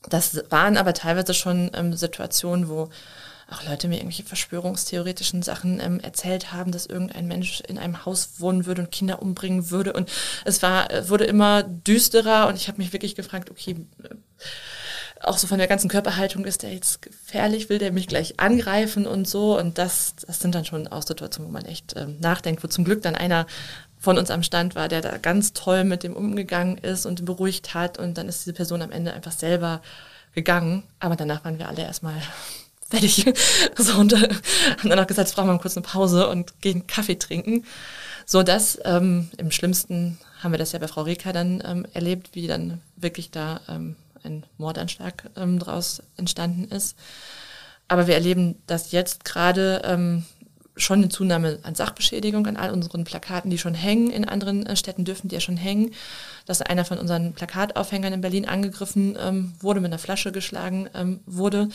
das waren aber teilweise schon ähm, Situationen, wo auch Leute mir irgendwelche verschwörungstheoretischen Sachen ähm, erzählt haben, dass irgendein Mensch in einem Haus wohnen würde und Kinder umbringen würde. Und es war, wurde immer düsterer und ich habe mich wirklich gefragt, okay, äh, auch so von der ganzen Körperhaltung ist der jetzt gefährlich, will der mich gleich angreifen und so. Und das, das sind dann schon auch Situationen, wo man echt ähm, nachdenkt, wo zum Glück dann einer von uns am Stand war, der da ganz toll mit dem umgegangen ist und beruhigt hat. Und dann ist diese Person am Ende einfach selber gegangen. Aber danach waren wir alle erstmal (laughs) fertig. (laughs) so, und äh, haben dann auch gesagt, jetzt brauchen wir kurz eine Pause und gehen Kaffee trinken. So dass ähm, im schlimmsten haben wir das ja bei Frau Reka dann ähm, erlebt, wie dann wirklich da ähm, ein Mordanschlag ähm, daraus entstanden ist. Aber wir erleben das jetzt gerade ähm, schon eine Zunahme an Sachbeschädigung an all unseren Plakaten, die schon hängen. In anderen äh, Städten dürfen die ja schon hängen. Dass einer von unseren Plakataufhängern in Berlin angegriffen ähm, wurde, mit einer Flasche geschlagen ähm, wurde.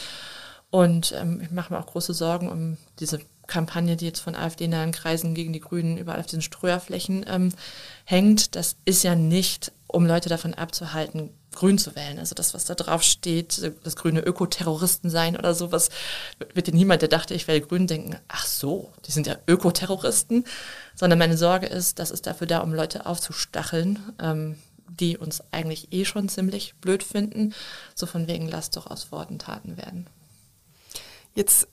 Und ähm, ich mache mir auch große Sorgen um diese Kampagne, die jetzt von AfD-nahen Kreisen gegen die Grünen überall auf diesen Streuerflächen ähm, hängt. Das ist ja nicht, um Leute davon abzuhalten, grün zu wählen. Also das, was da drauf steht, das grüne Ökoterroristen sein oder sowas, wird dir niemand, der dachte, ich wähle grün, denken, ach so, die sind ja Ökoterroristen. Sondern meine Sorge ist, das ist dafür da, um Leute aufzustacheln, ähm, die uns eigentlich eh schon ziemlich blöd finden. So von wegen, lasst doch aus Worten Taten werden. Jetzt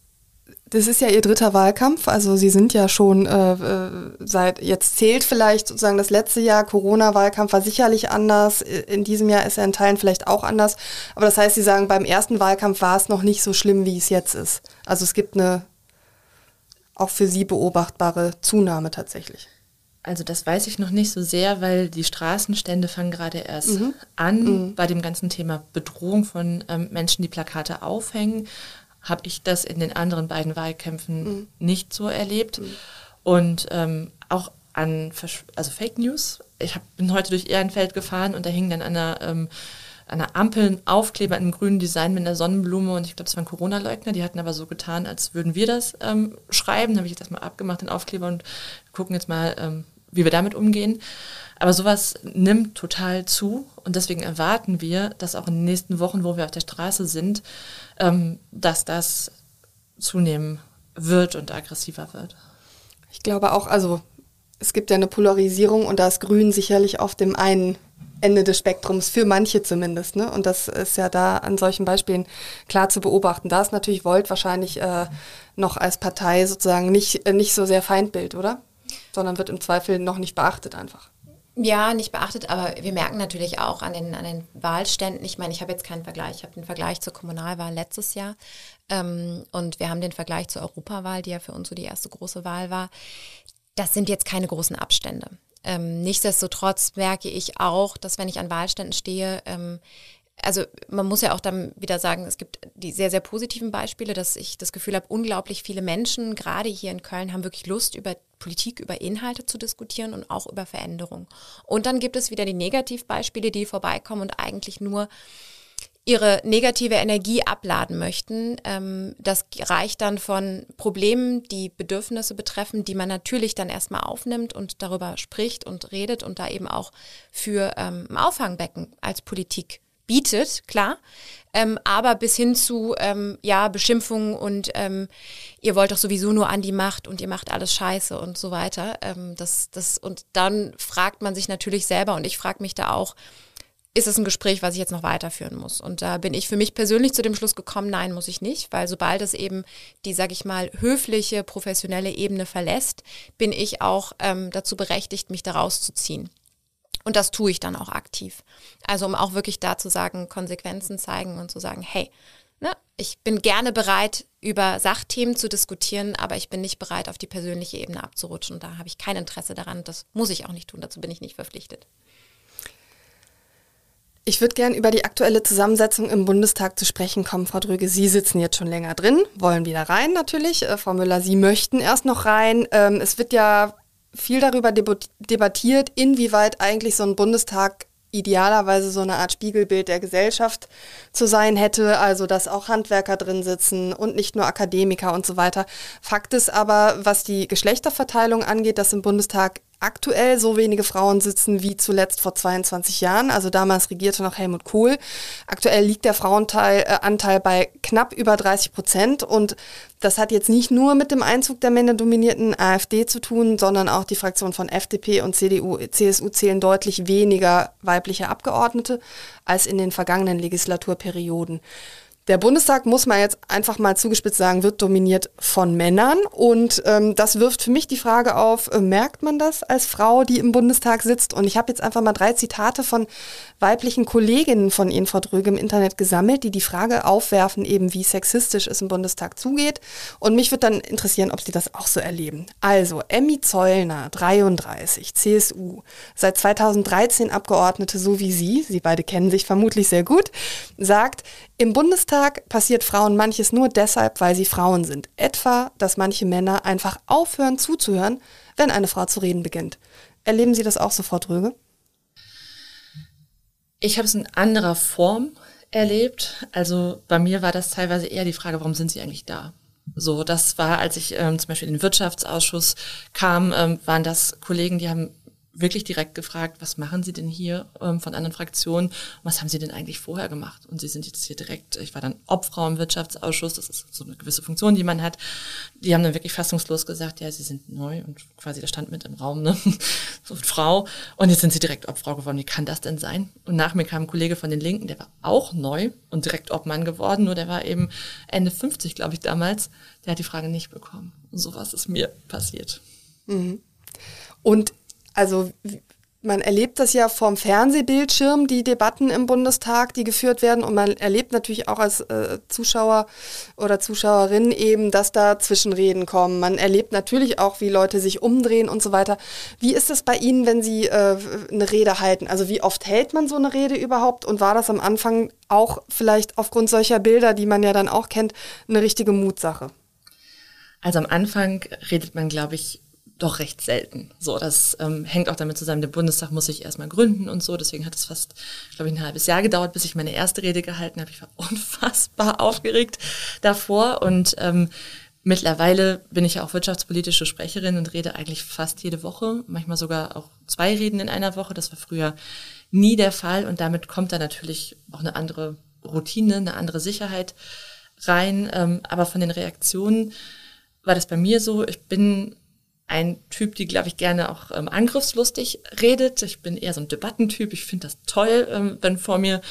das ist ja Ihr dritter Wahlkampf, also Sie sind ja schon äh, äh, seit, jetzt zählt vielleicht sozusagen das letzte Jahr, Corona-Wahlkampf war sicherlich anders, in diesem Jahr ist er in Teilen vielleicht auch anders, aber das heißt, Sie sagen, beim ersten Wahlkampf war es noch nicht so schlimm, wie es jetzt ist. Also es gibt eine auch für Sie beobachtbare Zunahme tatsächlich. Also das weiß ich noch nicht so sehr, weil die Straßenstände fangen gerade erst mhm. an mhm. bei dem ganzen Thema Bedrohung von ähm, Menschen, die Plakate aufhängen habe ich das in den anderen beiden Wahlkämpfen mhm. nicht so erlebt. Mhm. Und ähm, auch an also Fake News. Ich hab, bin heute durch Ehrenfeld gefahren und da hing dann an einer, ähm, an einer Ampel ein Aufkleber in einem grünen Design mit einer Sonnenblume und ich glaube, das waren Corona-Leugner. Die hatten aber so getan, als würden wir das ähm, schreiben. Da habe ich jetzt erstmal abgemacht, den Aufkleber und gucken jetzt mal, ähm, wie wir damit umgehen. Aber sowas nimmt total zu und deswegen erwarten wir, dass auch in den nächsten Wochen, wo wir auf der Straße sind, dass das zunehmen wird und aggressiver wird. Ich glaube auch, also es gibt ja eine Polarisierung und da ist Grün sicherlich auf dem einen Ende des Spektrums, für manche zumindest. Ne? Und das ist ja da an solchen Beispielen klar zu beobachten. Da ist natürlich Volt wahrscheinlich äh, noch als Partei sozusagen nicht, äh, nicht so sehr Feindbild, oder? Sondern wird im Zweifel noch nicht beachtet einfach. Ja, nicht beachtet, aber wir merken natürlich auch an den, an den Wahlständen, ich meine, ich habe jetzt keinen Vergleich, ich habe den Vergleich zur Kommunalwahl letztes Jahr ähm, und wir haben den Vergleich zur Europawahl, die ja für uns so die erste große Wahl war. Das sind jetzt keine großen Abstände. Ähm, nichtsdestotrotz merke ich auch, dass wenn ich an Wahlständen stehe, ähm, also man muss ja auch dann wieder sagen, es gibt die sehr, sehr positiven Beispiele, dass ich das Gefühl habe, unglaublich viele Menschen, gerade hier in Köln, haben wirklich Lust, über Politik, über Inhalte zu diskutieren und auch über Veränderung. Und dann gibt es wieder die Negativbeispiele, die vorbeikommen und eigentlich nur ihre negative Energie abladen möchten. Ähm, das reicht dann von Problemen, die Bedürfnisse betreffen, die man natürlich dann erstmal aufnimmt und darüber spricht und redet und da eben auch für ähm, ein Auffangbecken als Politik bietet, klar, ähm, aber bis hin zu ähm, ja Beschimpfungen und ähm, ihr wollt doch sowieso nur an die Macht und ihr macht alles Scheiße und so weiter. Ähm, das, das und dann fragt man sich natürlich selber und ich frage mich da auch, ist es ein Gespräch, was ich jetzt noch weiterführen muss? Und da bin ich für mich persönlich zu dem Schluss gekommen, nein, muss ich nicht, weil sobald es eben die, sag ich mal, höfliche, professionelle Ebene verlässt, bin ich auch ähm, dazu berechtigt, mich daraus zu ziehen. Und das tue ich dann auch aktiv. Also um auch wirklich da zu sagen, Konsequenzen zeigen und zu sagen, hey, ne, ich bin gerne bereit, über Sachthemen zu diskutieren, aber ich bin nicht bereit, auf die persönliche Ebene abzurutschen. Und da habe ich kein Interesse daran. Das muss ich auch nicht tun. Dazu bin ich nicht verpflichtet. Ich würde gern über die aktuelle Zusammensetzung im Bundestag zu sprechen kommen, Frau Dröge. Sie sitzen jetzt schon länger drin, wollen wieder rein natürlich. Äh, Frau Müller, Sie möchten erst noch rein. Ähm, es wird ja viel darüber debattiert, inwieweit eigentlich so ein Bundestag idealerweise so eine Art Spiegelbild der Gesellschaft zu sein hätte, also dass auch Handwerker drin sitzen und nicht nur Akademiker und so weiter. Fakt ist aber, was die Geschlechterverteilung angeht, dass im Bundestag aktuell so wenige Frauen sitzen wie zuletzt vor 22 Jahren. Also damals regierte noch Helmut Kohl. Aktuell liegt der Frauenanteil äh, bei knapp über 30 Prozent. Und das hat jetzt nicht nur mit dem Einzug der männerdominierten AfD zu tun, sondern auch die Fraktionen von FDP und CDU, CSU zählen deutlich weniger weibliche Abgeordnete als in den vergangenen Legislaturperioden. Der Bundestag, muss man jetzt einfach mal zugespitzt sagen, wird dominiert von Männern. Und ähm, das wirft für mich die Frage auf, äh, merkt man das als Frau, die im Bundestag sitzt? Und ich habe jetzt einfach mal drei Zitate von weiblichen Kolleginnen von Ihnen, Frau Dröge, im Internet gesammelt, die die Frage aufwerfen, eben wie sexistisch es im Bundestag zugeht. Und mich würde dann interessieren, ob Sie das auch so erleben. Also, Emmy Zollner, 33, CSU, seit 2013 Abgeordnete, so wie Sie, Sie beide kennen sich vermutlich sehr gut, sagt, im Bundestag passiert Frauen manches nur deshalb, weil sie Frauen sind. Etwa, dass manche Männer einfach aufhören zuzuhören, wenn eine Frau zu reden beginnt. Erleben Sie das auch sofort, Röge? Ich habe es in anderer Form erlebt. Also bei mir war das teilweise eher die Frage, warum sind Sie eigentlich da? So, das war, als ich ähm, zum Beispiel in den Wirtschaftsausschuss kam, ähm, waren das Kollegen, die haben wirklich direkt gefragt, was machen Sie denn hier ähm, von anderen Fraktionen? Was haben Sie denn eigentlich vorher gemacht? Und Sie sind jetzt hier direkt, ich war dann Obfrau im Wirtschaftsausschuss, das ist so eine gewisse Funktion, die man hat. Die haben dann wirklich fassungslos gesagt, ja, Sie sind neu und quasi der stand mit im Raum, ne? (laughs) so Frau. Und jetzt sind Sie direkt Obfrau geworden. Wie kann das denn sein? Und nach mir kam ein Kollege von den Linken, der war auch neu und direkt Obmann geworden, nur der war eben Ende 50, glaube ich, damals. Der hat die Frage nicht bekommen. Und sowas ist mir passiert. Mhm. Und also man erlebt das ja vom Fernsehbildschirm, die Debatten im Bundestag, die geführt werden. Und man erlebt natürlich auch als äh, Zuschauer oder Zuschauerin eben, dass da Zwischenreden kommen. Man erlebt natürlich auch, wie Leute sich umdrehen und so weiter. Wie ist es bei Ihnen, wenn Sie äh, eine Rede halten? Also wie oft hält man so eine Rede überhaupt? Und war das am Anfang auch vielleicht aufgrund solcher Bilder, die man ja dann auch kennt, eine richtige Mutsache? Also am Anfang redet man, glaube ich, doch recht selten. So, das ähm, hängt auch damit zusammen, der Bundestag muss sich erstmal gründen und so. Deswegen hat es fast, glaube ich, ein halbes Jahr gedauert, bis ich meine erste Rede gehalten habe. Ich war (laughs) unfassbar aufgeregt davor und ähm, mittlerweile bin ich ja auch wirtschaftspolitische Sprecherin und rede eigentlich fast jede Woche, manchmal sogar auch zwei Reden in einer Woche. Das war früher nie der Fall und damit kommt da natürlich auch eine andere Routine, eine andere Sicherheit rein. Ähm, aber von den Reaktionen war das bei mir so, ich bin ein Typ, die, glaube ich, gerne auch ähm, angriffslustig redet. Ich bin eher so ein Debattentyp. Ich finde das toll, ähm, wenn vor mir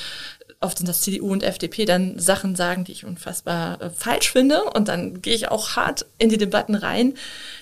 oft sind das CDU und FDP dann Sachen sagen, die ich unfassbar äh, falsch finde. Und dann gehe ich auch hart in die Debatten rein.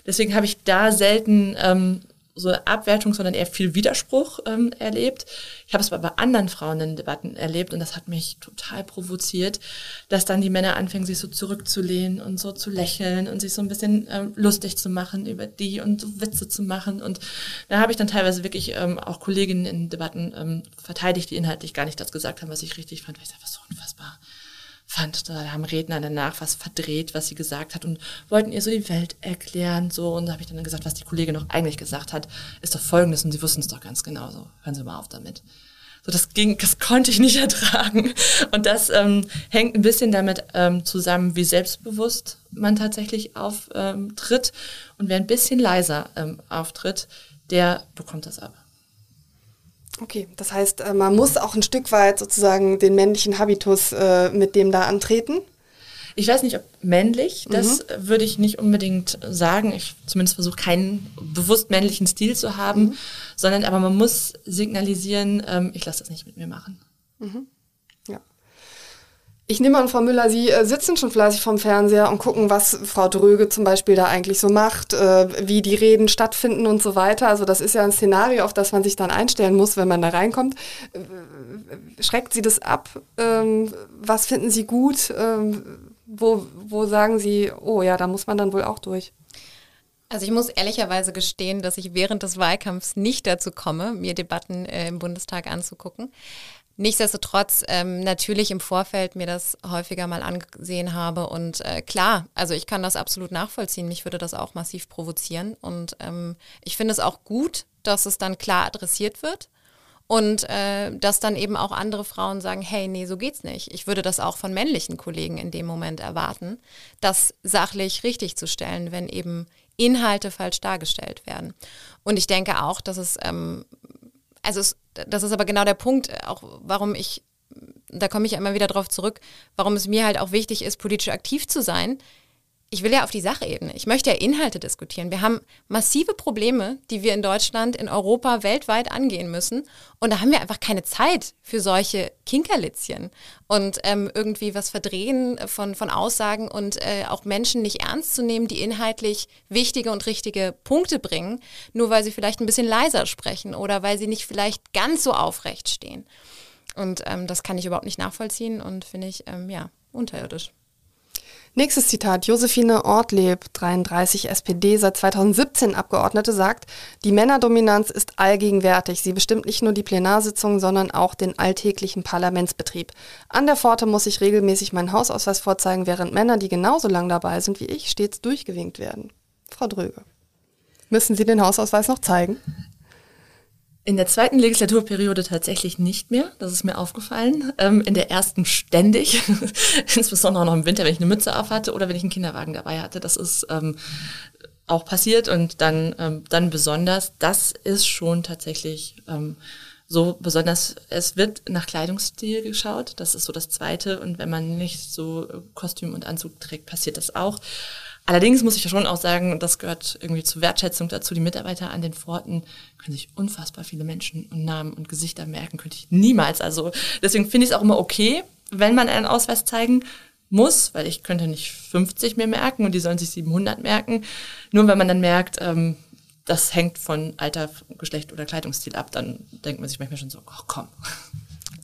Deswegen habe ich da selten ähm, so eine Abwertung, sondern eher viel Widerspruch ähm, erlebt. Ich habe es aber bei anderen Frauen in Debatten erlebt und das hat mich total provoziert, dass dann die Männer anfangen, sich so zurückzulehnen und so zu lächeln und sich so ein bisschen ähm, lustig zu machen über die und so Witze zu machen. Und da habe ich dann teilweise wirklich ähm, auch Kolleginnen in Debatten ähm, verteidigt, die inhaltlich gar nicht das gesagt haben, was ich richtig fand, weil ich dachte, was so unfassbar fand, da haben Redner danach was verdreht, was sie gesagt hat und wollten ihr so die Welt erklären, so. Und da habe ich dann gesagt, was die Kollegin noch eigentlich gesagt hat, ist doch Folgendes und sie wussten es doch ganz genau, so. Hören Sie mal auf damit. So, das ging, das konnte ich nicht (laughs) ertragen. Und das ähm, hängt ein bisschen damit ähm, zusammen, wie selbstbewusst man tatsächlich auftritt. Und wer ein bisschen leiser ähm, auftritt, der bekommt das ab. Okay, das heißt, äh, man muss auch ein Stück weit sozusagen den männlichen Habitus äh, mit dem da antreten. Ich weiß nicht, ob männlich, das mhm. würde ich nicht unbedingt sagen. Ich zumindest versuche keinen bewusst männlichen Stil zu haben, mhm. sondern aber man muss signalisieren, ähm, ich lasse das nicht mit mir machen. Mhm. Ich nehme an, Frau Müller, Sie äh, sitzen schon fleißig vorm Fernseher und gucken, was Frau Dröge zum Beispiel da eigentlich so macht, äh, wie die Reden stattfinden und so weiter. Also das ist ja ein Szenario, auf das man sich dann einstellen muss, wenn man da reinkommt. Äh, schreckt Sie das ab? Ähm, was finden Sie gut? Ähm, wo, wo sagen Sie, oh ja, da muss man dann wohl auch durch? Also ich muss ehrlicherweise gestehen, dass ich während des Wahlkampfs nicht dazu komme, mir Debatten im Bundestag anzugucken. Nichtsdestotrotz ähm, natürlich im Vorfeld mir das häufiger mal angesehen habe und äh, klar, also ich kann das absolut nachvollziehen. Mich würde das auch massiv provozieren und ähm, ich finde es auch gut, dass es dann klar adressiert wird und äh, dass dann eben auch andere Frauen sagen, hey, nee, so geht's nicht. Ich würde das auch von männlichen Kollegen in dem Moment erwarten, das sachlich richtig zu stellen, wenn eben Inhalte falsch dargestellt werden. Und ich denke auch, dass es ähm, also es, das ist aber genau der Punkt, äh, auch warum ich, da komme ich immer wieder drauf zurück, warum es mir halt auch wichtig ist, politisch aktiv zu sein, ich will ja auf die Sachebene. Ich möchte ja Inhalte diskutieren. Wir haben massive Probleme, die wir in Deutschland, in Europa, weltweit angehen müssen. Und da haben wir einfach keine Zeit für solche Kinkerlitzchen und ähm, irgendwie was verdrehen von, von Aussagen und äh, auch Menschen nicht ernst zu nehmen, die inhaltlich wichtige und richtige Punkte bringen, nur weil sie vielleicht ein bisschen leiser sprechen oder weil sie nicht vielleicht ganz so aufrecht stehen. Und ähm, das kann ich überhaupt nicht nachvollziehen und finde ich, ähm, ja, unterirdisch. Nächstes Zitat. Josephine Ortleb, 33 SPD, seit 2017 Abgeordnete, sagt, die Männerdominanz ist allgegenwärtig. Sie bestimmt nicht nur die Plenarsitzungen, sondern auch den alltäglichen Parlamentsbetrieb. An der Pforte muss ich regelmäßig meinen Hausausweis vorzeigen, während Männer, die genauso lang dabei sind wie ich, stets durchgewinkt werden. Frau Dröge, müssen Sie den Hausausweis noch zeigen? In der zweiten Legislaturperiode tatsächlich nicht mehr. Das ist mir aufgefallen. Ähm, in der ersten ständig. (laughs) Insbesondere noch im Winter, wenn ich eine Mütze auf hatte oder wenn ich einen Kinderwagen dabei hatte. Das ist ähm, auch passiert und dann, ähm, dann besonders, das ist schon tatsächlich ähm, so besonders, es wird nach Kleidungsstil geschaut, das ist so das Zweite und wenn man nicht so Kostüm und Anzug trägt, passiert das auch. Allerdings muss ich ja schon auch sagen, das gehört irgendwie zur Wertschätzung dazu. Die Mitarbeiter an den Pforten können sich unfassbar viele Menschen und Namen und Gesichter merken, könnte ich niemals. Also deswegen finde ich es auch immer okay, wenn man einen Ausweis zeigen muss, weil ich könnte nicht 50 mehr merken und die sollen sich 700 merken. Nur wenn man dann merkt, ähm, das hängt von Alter, Geschlecht oder Kleidungsstil ab, dann denkt man sich manchmal schon so, ach komm.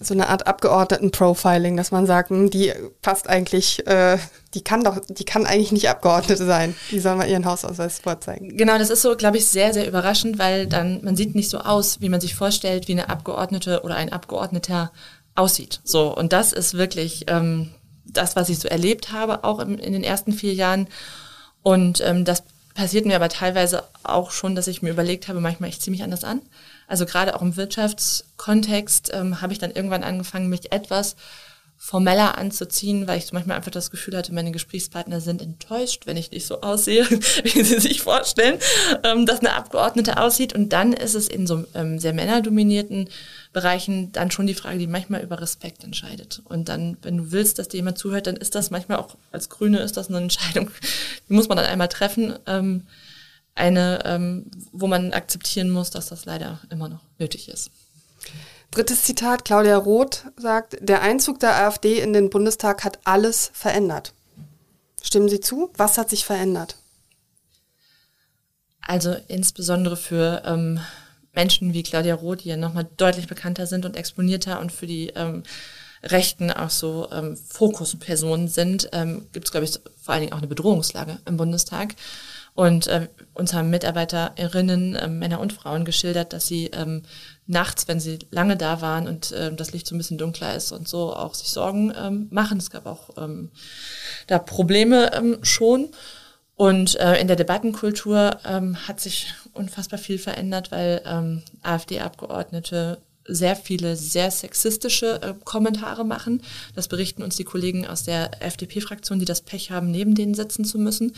So eine Art Abgeordneten-Profiling, dass man sagt, hm, die passt eigentlich, äh, die kann doch, die kann eigentlich nicht Abgeordnete sein. Die soll mal ihren Hausausweis vorzeigen. Genau, das ist so, glaube ich, sehr, sehr überraschend, weil dann, man sieht nicht so aus, wie man sich vorstellt, wie eine Abgeordnete oder ein Abgeordneter aussieht. So, und das ist wirklich ähm, das, was ich so erlebt habe, auch im, in den ersten vier Jahren. Und ähm, das passiert mir aber teilweise auch schon, dass ich mir überlegt habe, manchmal ich ziehe mich anders an. Also gerade auch im Wirtschaftskontext ähm, habe ich dann irgendwann angefangen, mich etwas formeller anzuziehen, weil ich so manchmal einfach das Gefühl hatte, meine Gesprächspartner sind enttäuscht, wenn ich nicht so aussehe, (laughs) wie sie sich vorstellen, ähm, dass eine Abgeordnete aussieht. Und dann ist es in so ähm, sehr männerdominierten Bereichen dann schon die Frage, die manchmal über Respekt entscheidet. Und dann, wenn du willst, dass dir jemand zuhört, dann ist das manchmal auch als Grüne ist das eine Entscheidung, (laughs) die muss man dann einmal treffen. Ähm, eine, ähm, wo man akzeptieren muss, dass das leider immer noch nötig ist. Drittes Zitat, Claudia Roth sagt, der Einzug der AfD in den Bundestag hat alles verändert. Stimmen Sie zu? Was hat sich verändert? Also insbesondere für ähm, Menschen wie Claudia Roth, die ja nochmal deutlich bekannter sind und exponierter und für die ähm, Rechten auch so ähm, Fokuspersonen sind, ähm, gibt es, glaube ich, vor allen Dingen auch eine Bedrohungslage im Bundestag. Und äh, uns haben Mitarbeiterinnen, äh, Männer und Frauen geschildert, dass sie ähm, nachts, wenn sie lange da waren und äh, das Licht so ein bisschen dunkler ist und so, auch sich Sorgen ähm, machen. Es gab auch ähm, da Probleme ähm, schon. Und äh, in der Debattenkultur ähm, hat sich unfassbar viel verändert, weil ähm, AfD-Abgeordnete sehr viele sehr sexistische äh, Kommentare machen. Das berichten uns die Kollegen aus der FDP-Fraktion, die das Pech haben, neben denen sitzen zu müssen.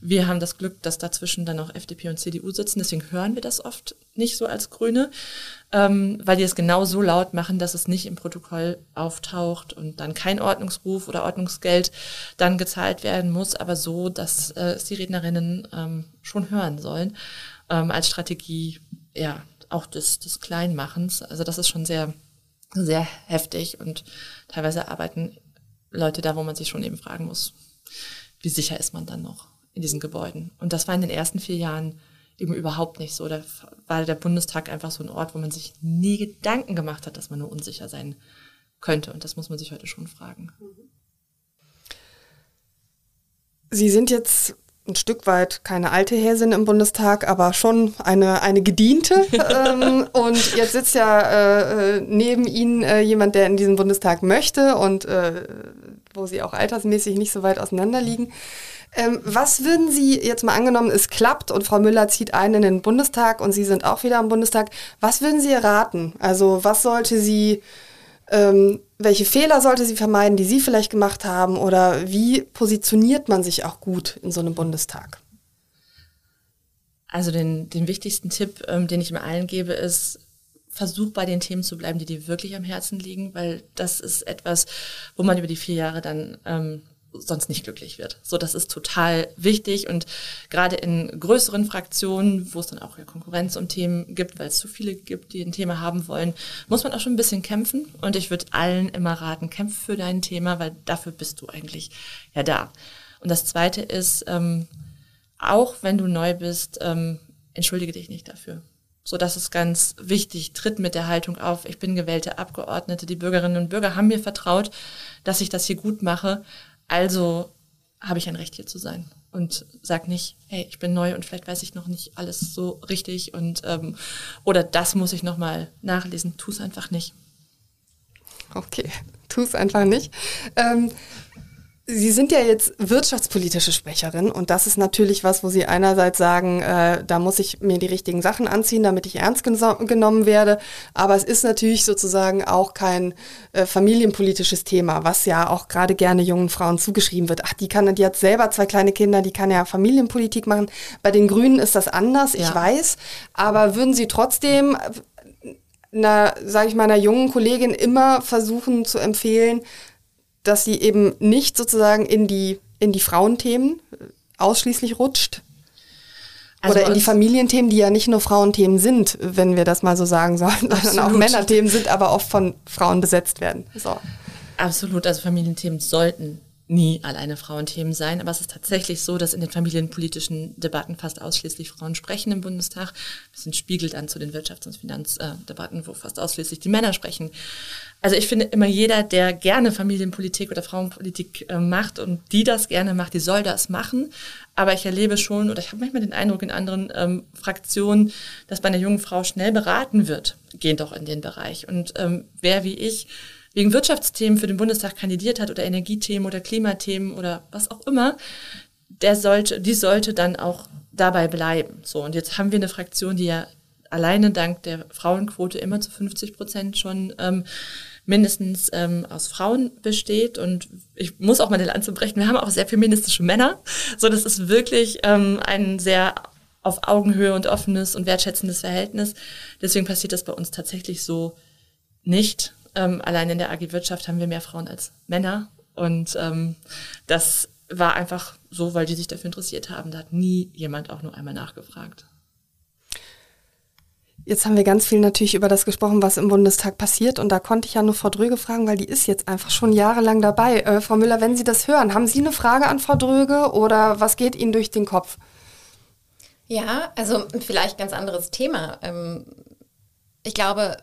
Wir haben das Glück, dass dazwischen dann auch FDP und CDU sitzen, deswegen hören wir das oft nicht so als Grüne, ähm, weil die es genau so laut machen, dass es nicht im Protokoll auftaucht und dann kein Ordnungsruf oder Ordnungsgeld dann gezahlt werden muss, aber so, dass äh, es die Rednerinnen ähm, schon hören sollen ähm, als Strategie, ja, auch des, des Kleinmachens. Also das ist schon sehr, sehr heftig und teilweise arbeiten Leute da, wo man sich schon eben fragen muss, wie sicher ist man dann noch in diesen Gebäuden? Und das war in den ersten vier Jahren eben überhaupt nicht so. Da war der Bundestag einfach so ein Ort, wo man sich nie Gedanken gemacht hat, dass man nur unsicher sein könnte. Und das muss man sich heute schon fragen. Sie sind jetzt ein Stück weit keine alte Häsin im Bundestag, aber schon eine, eine gediente. (laughs) ähm, und jetzt sitzt ja äh, äh, neben Ihnen äh, jemand, der in diesen Bundestag möchte und äh, wo Sie auch altersmäßig nicht so weit auseinander liegen. Ähm, was würden Sie jetzt mal angenommen, es klappt und Frau Müller zieht ein in den Bundestag und Sie sind auch wieder im Bundestag. Was würden Sie erraten? Also was sollte sie ähm, welche Fehler sollte sie vermeiden, die Sie vielleicht gemacht haben? Oder wie positioniert man sich auch gut in so einem Bundestag? Also den, den wichtigsten Tipp, ähm, den ich immer allen gebe, ist, versuch bei den Themen zu bleiben, die dir wirklich am Herzen liegen, weil das ist etwas, wo man über die vier Jahre dann ähm, sonst nicht glücklich wird. So, das ist total wichtig und gerade in größeren Fraktionen, wo es dann auch ja Konkurrenz um Themen gibt, weil es zu viele gibt, die ein Thema haben wollen, muss man auch schon ein bisschen kämpfen und ich würde allen immer raten, kämpf für dein Thema, weil dafür bist du eigentlich ja da. Und das Zweite ist, ähm, auch wenn du neu bist, ähm, entschuldige dich nicht dafür. So, das ist ganz wichtig. Tritt mit der Haltung auf. Ich bin gewählte Abgeordnete. Die Bürgerinnen und Bürger haben mir vertraut, dass ich das hier gut mache. Also habe ich ein Recht hier zu sein und sag nicht, hey, ich bin neu und vielleicht weiß ich noch nicht alles so richtig und ähm, oder das muss ich noch mal nachlesen. Tu es einfach nicht. Okay, tu es einfach nicht. Ähm, Sie sind ja jetzt wirtschaftspolitische Sprecherin und das ist natürlich was, wo Sie einerseits sagen, äh, da muss ich mir die richtigen Sachen anziehen, damit ich ernst genommen werde. Aber es ist natürlich sozusagen auch kein äh, familienpolitisches Thema, was ja auch gerade gerne jungen Frauen zugeschrieben wird. Ach, die kann, die hat selber zwei kleine Kinder, die kann ja Familienpolitik machen. Bei den Grünen ist das anders, ich ja. weiß. Aber würden Sie trotzdem äh, einer, sage ich mal, einer jungen Kollegin immer versuchen zu empfehlen, dass sie eben nicht sozusagen in die, in die Frauenthemen äh, ausschließlich rutscht. Also Oder in die Familienthemen, die ja nicht nur Frauenthemen sind, wenn wir das mal so sagen sollen, sondern auch Männerthemen sind, aber oft von Frauen besetzt werden. So. Absolut, also Familienthemen sollten nie alleine Frauenthemen sein, aber es ist tatsächlich so, dass in den familienpolitischen Debatten fast ausschließlich Frauen sprechen im Bundestag. Das spiegelt an zu den Wirtschafts- und Finanzdebatten, wo fast ausschließlich die Männer sprechen. Also ich finde immer jeder, der gerne Familienpolitik oder Frauenpolitik äh, macht und die das gerne macht, die soll das machen. Aber ich erlebe schon oder ich habe manchmal den Eindruck in anderen ähm, Fraktionen, dass bei einer jungen Frau schnell beraten wird, geht doch in den Bereich. Und ähm, wer wie ich wegen Wirtschaftsthemen für den Bundestag kandidiert hat oder Energiethemen oder Klimathemen oder was auch immer, der sollte, die sollte dann auch dabei bleiben. So, und jetzt haben wir eine Fraktion, die ja alleine dank der Frauenquote immer zu 50 Prozent schon ähm, mindestens ähm, aus Frauen besteht. Und ich muss auch mal eine Lanze brechen, wir haben auch sehr feministische Männer. So, das ist wirklich ähm, ein sehr auf Augenhöhe und offenes und wertschätzendes Verhältnis. Deswegen passiert das bei uns tatsächlich so nicht. Ähm, allein in der AG Wirtschaft haben wir mehr Frauen als Männer. Und ähm, das war einfach so, weil die sich dafür interessiert haben. Da hat nie jemand auch nur einmal nachgefragt. Jetzt haben wir ganz viel natürlich über das gesprochen, was im Bundestag passiert. Und da konnte ich ja nur Frau Dröge fragen, weil die ist jetzt einfach schon jahrelang dabei. Äh, Frau Müller, wenn Sie das hören, haben Sie eine Frage an Frau Dröge oder was geht Ihnen durch den Kopf? Ja, also vielleicht ganz anderes Thema. Ähm, ich glaube,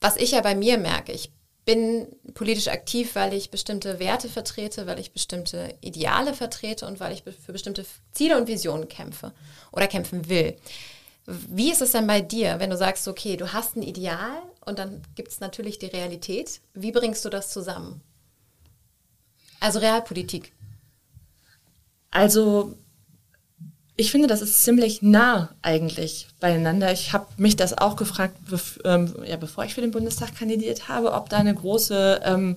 was ich ja bei mir merke, ich bin politisch aktiv, weil ich bestimmte Werte vertrete, weil ich bestimmte Ideale vertrete und weil ich für bestimmte Ziele und Visionen kämpfe oder kämpfen will. Wie ist es denn bei dir, wenn du sagst, okay, du hast ein Ideal und dann gibt es natürlich die Realität. Wie bringst du das zusammen? Also Realpolitik. Also ich finde, das ist ziemlich nah eigentlich beieinander. Ich habe mich das auch gefragt, bev ähm, ja, bevor ich für den Bundestag kandidiert habe, ob da eine große ähm,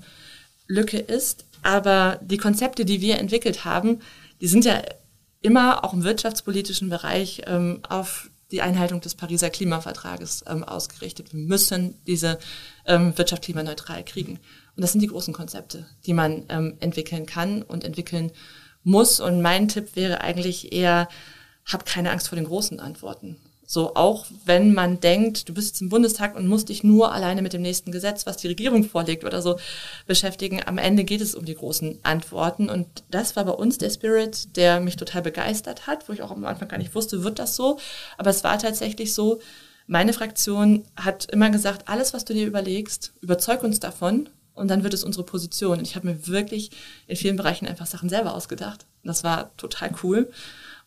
Lücke ist. Aber die Konzepte, die wir entwickelt haben, die sind ja immer auch im wirtschaftspolitischen Bereich ähm, auf die Einhaltung des Pariser Klimavertrages ähm, ausgerichtet. Wir müssen diese ähm, Wirtschaft klimaneutral kriegen. Und das sind die großen Konzepte, die man ähm, entwickeln kann und entwickeln muss. Und mein Tipp wäre eigentlich eher, hab keine Angst vor den großen Antworten. So, auch wenn man denkt, du bist jetzt im Bundestag und musst dich nur alleine mit dem nächsten Gesetz, was die Regierung vorlegt oder so, beschäftigen. Am Ende geht es um die großen Antworten. Und das war bei uns der Spirit, der mich total begeistert hat, wo ich auch am Anfang gar nicht wusste, wird das so. Aber es war tatsächlich so, meine Fraktion hat immer gesagt, alles, was du dir überlegst, überzeug uns davon und dann wird es unsere Position. Und ich habe mir wirklich in vielen Bereichen einfach Sachen selber ausgedacht. Das war total cool.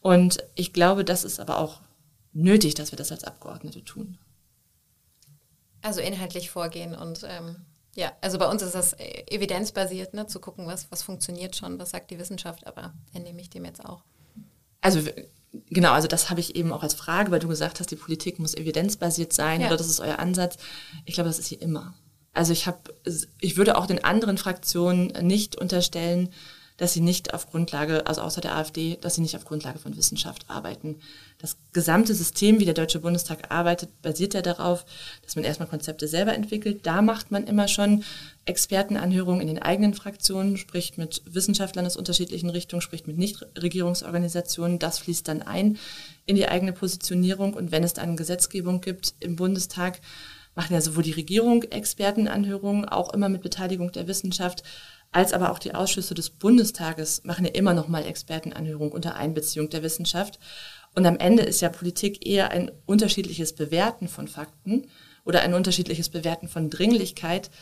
Und ich glaube, das ist aber auch nötig, dass wir das als Abgeordnete tun. Also inhaltlich vorgehen und ähm, ja, also bei uns ist das evidenzbasiert, ne, zu gucken, was, was funktioniert schon, was sagt die Wissenschaft, aber entnehme ich dem jetzt auch. Also genau, also das habe ich eben auch als Frage, weil du gesagt hast, die Politik muss evidenzbasiert sein ja. oder das ist euer Ansatz. Ich glaube, das ist hier immer. Also ich habe, ich würde auch den anderen Fraktionen nicht unterstellen, dass sie nicht auf Grundlage, also außer der AfD, dass sie nicht auf Grundlage von Wissenschaft arbeiten. Das gesamte System, wie der Deutsche Bundestag arbeitet, basiert ja darauf, dass man erstmal Konzepte selber entwickelt. Da macht man immer schon Expertenanhörungen in den eigenen Fraktionen, spricht mit Wissenschaftlern aus unterschiedlichen Richtungen, spricht mit Nichtregierungsorganisationen. Das fließt dann ein in die eigene Positionierung. Und wenn es dann Gesetzgebung gibt im Bundestag, machen ja sowohl die Regierung Expertenanhörungen, auch immer mit Beteiligung der Wissenschaft, als aber auch die Ausschüsse des Bundestages machen ja immer noch mal Expertenanhörung unter Einbeziehung der Wissenschaft. Und am Ende ist ja Politik eher ein unterschiedliches Bewerten von Fakten oder ein unterschiedliches Bewerten von Dringlichkeit.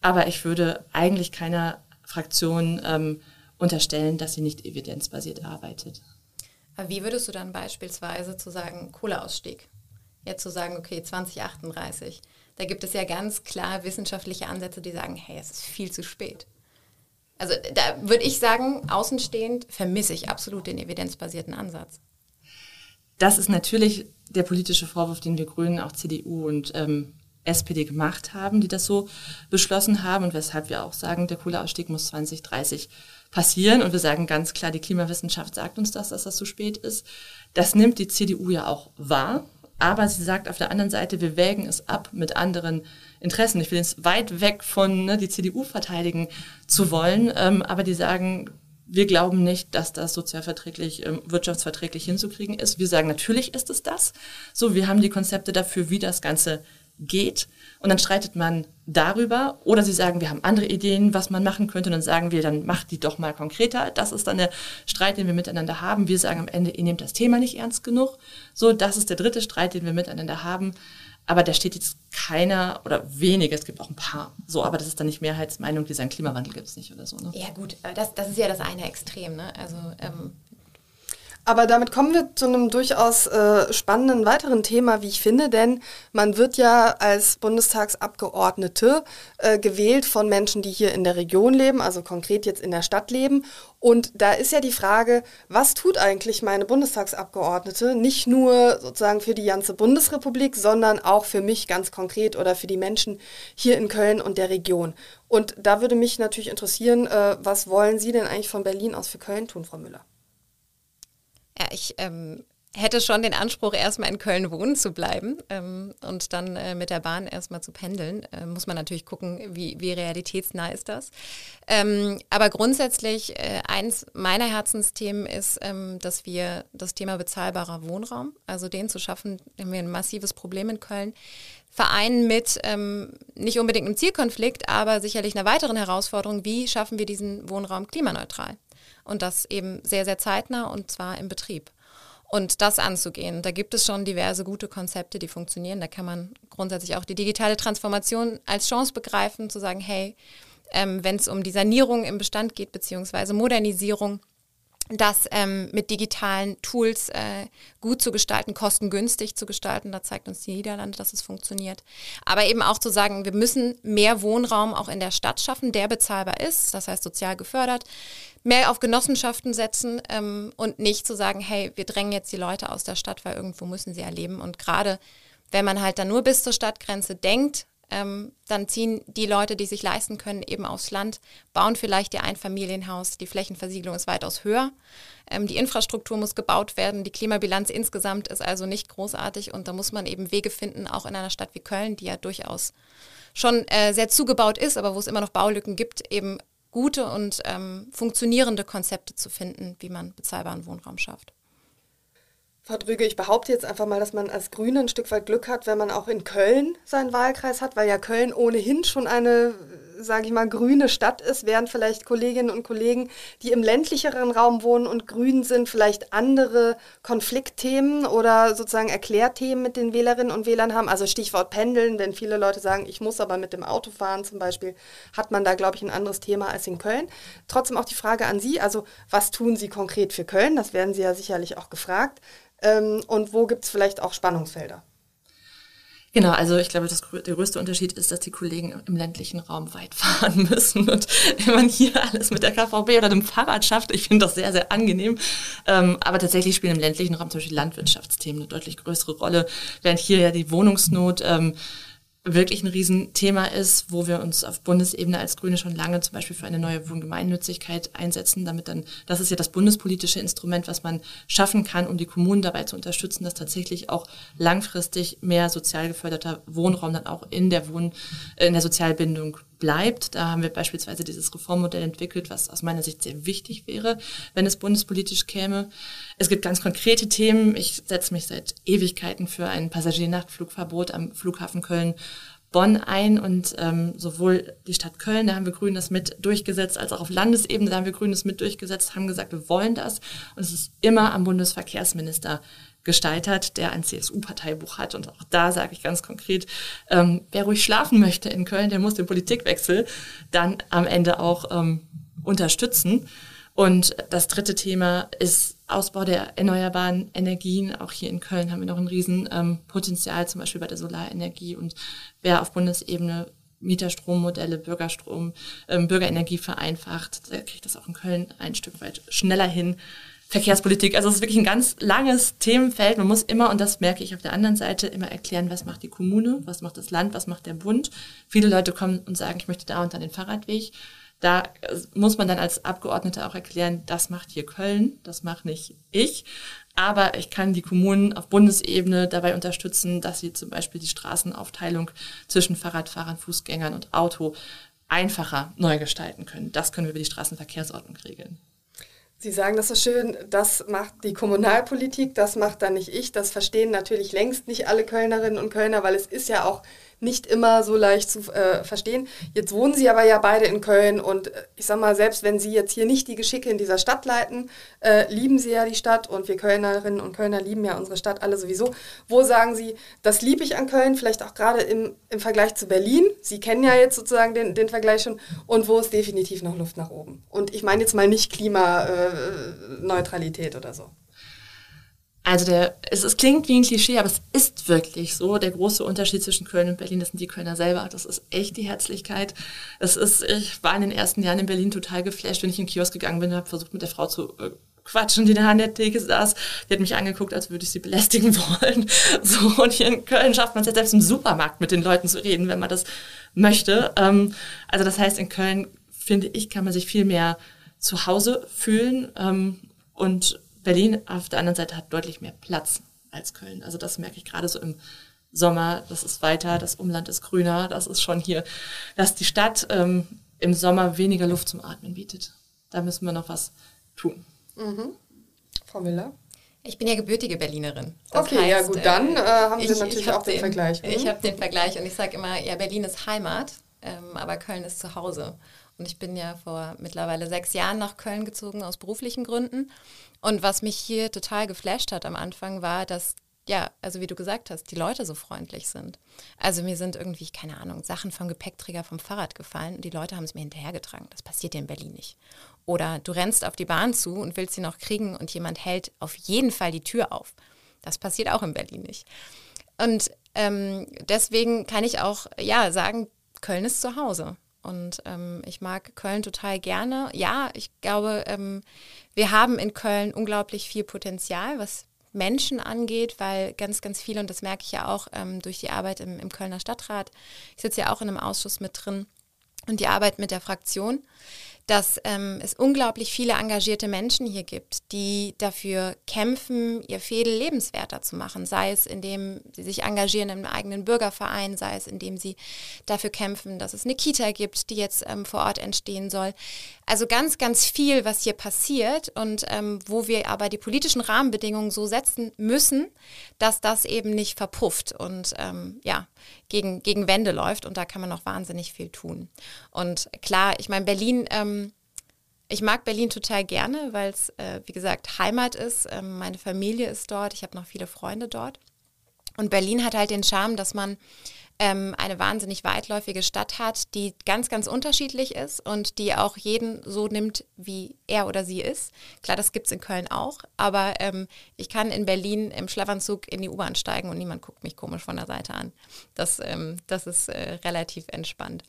Aber ich würde eigentlich keiner Fraktion ähm, unterstellen, dass sie nicht evidenzbasiert arbeitet. Aber wie würdest du dann beispielsweise zu sagen, Kohleausstieg? Jetzt zu sagen, okay, 2038. Da gibt es ja ganz klar wissenschaftliche Ansätze, die sagen, hey, es ist viel zu spät. Also da würde ich sagen, außenstehend vermisse ich absolut den evidenzbasierten Ansatz. Das ist natürlich der politische Vorwurf, den wir Grünen, auch CDU und ähm, SPD gemacht haben, die das so beschlossen haben und weshalb wir auch sagen, der Kohleausstieg muss 2030 passieren. Und wir sagen ganz klar, die Klimawissenschaft sagt uns das, dass das zu spät ist. Das nimmt die CDU ja auch wahr. Aber sie sagt auf der anderen Seite, wir wägen es ab mit anderen Interessen. Ich will jetzt weit weg von ne, die CDU verteidigen zu wollen, ähm, aber die sagen, wir glauben nicht, dass das sozialverträglich, ähm, wirtschaftsverträglich hinzukriegen ist. Wir sagen, natürlich ist es das. So, wir haben die Konzepte dafür, wie das Ganze geht. Und dann streitet man darüber. Oder sie sagen, wir haben andere Ideen, was man machen könnte. Und dann sagen wir, dann macht die doch mal konkreter. Das ist dann der Streit, den wir miteinander haben. Wir sagen am Ende, ihr nehmt das Thema nicht ernst genug. So, das ist der dritte Streit, den wir miteinander haben. Aber da steht jetzt keiner oder wenige, es gibt auch ein paar. So, aber das ist dann nicht Mehrheitsmeinung, die sagen, Klimawandel gibt es nicht oder so. Ne? Ja gut, das, das ist ja das eine Extrem. Ne? Also ähm, aber damit kommen wir zu einem durchaus äh, spannenden weiteren Thema, wie ich finde, denn man wird ja als Bundestagsabgeordnete äh, gewählt von Menschen, die hier in der Region leben, also konkret jetzt in der Stadt leben. Und da ist ja die Frage, was tut eigentlich meine Bundestagsabgeordnete, nicht nur sozusagen für die ganze Bundesrepublik, sondern auch für mich ganz konkret oder für die Menschen hier in Köln und der Region. Und da würde mich natürlich interessieren, äh, was wollen Sie denn eigentlich von Berlin aus für Köln tun, Frau Müller? Ja, ich ähm, hätte schon den Anspruch, erstmal in Köln wohnen zu bleiben ähm, und dann äh, mit der Bahn erstmal zu pendeln. Äh, muss man natürlich gucken, wie, wie realitätsnah ist das. Ähm, aber grundsätzlich, äh, eins meiner Herzensthemen ist, ähm, dass wir das Thema bezahlbarer Wohnraum, also den zu schaffen, haben wir ein massives Problem in Köln. Vereinen mit ähm, nicht unbedingt einem Zielkonflikt, aber sicherlich einer weiteren Herausforderung, wie schaffen wir diesen Wohnraum klimaneutral? Und das eben sehr, sehr zeitnah und zwar im Betrieb. Und das anzugehen, da gibt es schon diverse gute Konzepte, die funktionieren. Da kann man grundsätzlich auch die digitale Transformation als Chance begreifen, zu sagen, hey, ähm, wenn es um die Sanierung im Bestand geht, beziehungsweise Modernisierung, das ähm, mit digitalen Tools äh, gut zu gestalten, kostengünstig zu gestalten. Da zeigt uns die Niederlande, dass es funktioniert. Aber eben auch zu sagen, wir müssen mehr Wohnraum auch in der Stadt schaffen, der bezahlbar ist, das heißt sozial gefördert, mehr auf Genossenschaften setzen ähm, und nicht zu sagen, hey, wir drängen jetzt die Leute aus der Stadt, weil irgendwo müssen sie erleben. Und gerade wenn man halt dann nur bis zur Stadtgrenze denkt, ähm, dann ziehen die Leute, die sich leisten können, eben aufs Land, bauen vielleicht ihr Einfamilienhaus, die Flächenversiegelung ist weitaus höher, ähm, die Infrastruktur muss gebaut werden, die Klimabilanz insgesamt ist also nicht großartig und da muss man eben Wege finden, auch in einer Stadt wie Köln, die ja durchaus schon äh, sehr zugebaut ist, aber wo es immer noch Baulücken gibt, eben gute und ähm, funktionierende Konzepte zu finden, wie man bezahlbaren Wohnraum schafft. Frau Drüge, ich behaupte jetzt einfach mal, dass man als Grüne ein Stück weit Glück hat, wenn man auch in Köln seinen Wahlkreis hat, weil ja Köln ohnehin schon eine sage ich mal, grüne Stadt ist, während vielleicht Kolleginnen und Kollegen, die im ländlicheren Raum wohnen und grün sind, vielleicht andere Konfliktthemen oder sozusagen Erklärthemen mit den Wählerinnen und Wählern haben. Also Stichwort Pendeln, wenn viele Leute sagen, ich muss aber mit dem Auto fahren zum Beispiel, hat man da, glaube ich, ein anderes Thema als in Köln. Trotzdem auch die Frage an Sie, also was tun Sie konkret für Köln? Das werden Sie ja sicherlich auch gefragt. Ähm, und wo gibt es vielleicht auch Spannungsfelder? Genau, also ich glaube, das, der größte Unterschied ist, dass die Kollegen im ländlichen Raum weit (laughs) fahren müssen. Und wenn man hier alles mit der KVB oder dem Fahrrad schafft, ich finde das sehr, sehr angenehm. Ähm, aber tatsächlich spielen im ländlichen Raum zum Beispiel Landwirtschaftsthemen eine deutlich größere Rolle, während hier ja die Wohnungsnot ähm, wirklich ein Riesenthema ist, wo wir uns auf Bundesebene als Grüne schon lange zum Beispiel für eine neue Wohngemeinnützigkeit einsetzen, damit dann, das ist ja das bundespolitische Instrument, was man schaffen kann, um die Kommunen dabei zu unterstützen, dass tatsächlich auch langfristig mehr sozial geförderter Wohnraum dann auch in der Wohn, in der Sozialbindung bleibt. Da haben wir beispielsweise dieses Reformmodell entwickelt, was aus meiner Sicht sehr wichtig wäre, wenn es bundespolitisch käme. Es gibt ganz konkrete Themen. Ich setze mich seit Ewigkeiten für ein Passagiernachtflugverbot am Flughafen Köln Bonn ein und ähm, sowohl die Stadt Köln, da haben wir Grünen das mit durchgesetzt, als auch auf Landesebene, da haben wir Grünen das mit durchgesetzt, haben gesagt, wir wollen das. Und es ist immer am Bundesverkehrsminister gestaltet, der ein CSU-Parteibuch hat. Und auch da sage ich ganz konkret, ähm, wer ruhig schlafen möchte in Köln, der muss den Politikwechsel dann am Ende auch ähm, unterstützen. Und das dritte Thema ist Ausbau der erneuerbaren Energien. Auch hier in Köln haben wir noch ein Riesenpotenzial, ähm, zum Beispiel bei der Solarenergie. Und wer auf Bundesebene Mieterstrommodelle, Bürgerstrom, ähm, Bürgerenergie vereinfacht. Da kriegt das auch in Köln ein Stück weit schneller hin. Verkehrspolitik, also es ist wirklich ein ganz langes Themenfeld. Man muss immer, und das merke ich auf der anderen Seite, immer erklären, was macht die Kommune, was macht das Land, was macht der Bund. Viele Leute kommen und sagen, ich möchte da und dann den Fahrradweg. Da äh, muss man dann als Abgeordneter auch erklären, das macht hier Köln, das macht nicht ich. Aber ich kann die Kommunen auf Bundesebene dabei unterstützen, dass sie zum Beispiel die Straßenaufteilung zwischen Fahrradfahrern, Fußgängern und Auto einfacher neu gestalten können. Das können wir über die Straßenverkehrsordnung regeln. Sie sagen das so schön, das macht die Kommunalpolitik, das macht dann nicht ich. Das verstehen natürlich längst nicht alle Kölnerinnen und Kölner, weil es ist ja auch nicht immer so leicht zu äh, verstehen. Jetzt wohnen Sie aber ja beide in Köln und äh, ich sag mal, selbst wenn Sie jetzt hier nicht die Geschicke in dieser Stadt leiten, äh, lieben Sie ja die Stadt und wir Kölnerinnen und Kölner lieben ja unsere Stadt alle sowieso. Wo sagen Sie, das liebe ich an Köln, vielleicht auch gerade im, im Vergleich zu Berlin? Sie kennen ja jetzt sozusagen den, den Vergleich schon und wo ist definitiv noch Luft nach oben? Und ich meine jetzt mal nicht Klimaneutralität oder so. Also der, es, es klingt wie ein Klischee, aber es ist wirklich so. Der große Unterschied zwischen Köln und Berlin, das sind die Kölner selber. Das ist echt die Herzlichkeit. Es ist, ich war in den ersten Jahren in Berlin total geflasht, wenn ich in den Kiosk gegangen bin und habe versucht, mit der Frau zu äh, quatschen, die da an der Theke saß. Die hat mich angeguckt, als würde ich sie belästigen (laughs) wollen. So, und hier in Köln schafft man es ja selbst im Supermarkt mit den Leuten zu reden, wenn man das möchte. Ähm, also das heißt, in Köln, finde ich, kann man sich viel mehr zu Hause fühlen ähm, und Berlin auf der anderen Seite hat deutlich mehr Platz als Köln. Also das merke ich gerade so im Sommer. Das ist weiter, das Umland ist grüner. Das ist schon hier, dass die Stadt ähm, im Sommer weniger Luft zum Atmen bietet. Da müssen wir noch was tun. Mhm. Frau Müller? Ich bin ja gebürtige Berlinerin. Das okay, heißt, ja gut, dann äh, haben Sie ich, natürlich ich auch den, den, Vergleich. Mhm. Ich habe den Vergleich und ich sage immer, ja, Berlin ist Heimat, ähm, aber Köln ist zu Hause. Und ich bin ja vor mittlerweile sechs Jahren nach Köln gezogen aus beruflichen Gründen. Und was mich hier total geflasht hat am Anfang war, dass ja, also wie du gesagt hast, die Leute so freundlich sind. Also mir sind irgendwie, keine Ahnung, Sachen vom Gepäckträger vom Fahrrad gefallen und die Leute haben es mir hinterhergetragen. Das passiert dir in Berlin nicht. Oder du rennst auf die Bahn zu und willst sie noch kriegen und jemand hält auf jeden Fall die Tür auf. Das passiert auch in Berlin nicht. Und ähm, deswegen kann ich auch ja sagen, Köln ist zu Hause. Und ähm, ich mag Köln total gerne. Ja, ich glaube, ähm, wir haben in Köln unglaublich viel Potenzial, was Menschen angeht, weil ganz, ganz viele, und das merke ich ja auch ähm, durch die Arbeit im, im Kölner Stadtrat, ich sitze ja auch in einem Ausschuss mit drin und die Arbeit mit der Fraktion, dass ähm, es unglaublich viele engagierte Menschen hier gibt, die dafür kämpfen, ihr Fädel lebenswerter zu machen, sei es indem sie sich engagieren im eigenen Bürgerverein, sei es indem sie dafür kämpfen, dass es eine Kita gibt, die jetzt ähm, vor Ort entstehen soll. Also ganz, ganz viel, was hier passiert und ähm, wo wir aber die politischen Rahmenbedingungen so setzen müssen, dass das eben nicht verpufft und ähm, ja, gegen, gegen Wände läuft und da kann man noch wahnsinnig viel tun. Und klar, ich meine, Berlin, ähm, ich mag Berlin total gerne, weil es, äh, wie gesagt, Heimat ist. Ähm, meine Familie ist dort, ich habe noch viele Freunde dort. Und Berlin hat halt den Charme, dass man ähm, eine wahnsinnig weitläufige Stadt hat, die ganz, ganz unterschiedlich ist und die auch jeden so nimmt, wie er oder sie ist. Klar, das gibt es in Köln auch, aber ähm, ich kann in Berlin im Schlafanzug in die U-Bahn steigen und niemand guckt mich komisch von der Seite an. Das, ähm, das ist äh, relativ entspannt.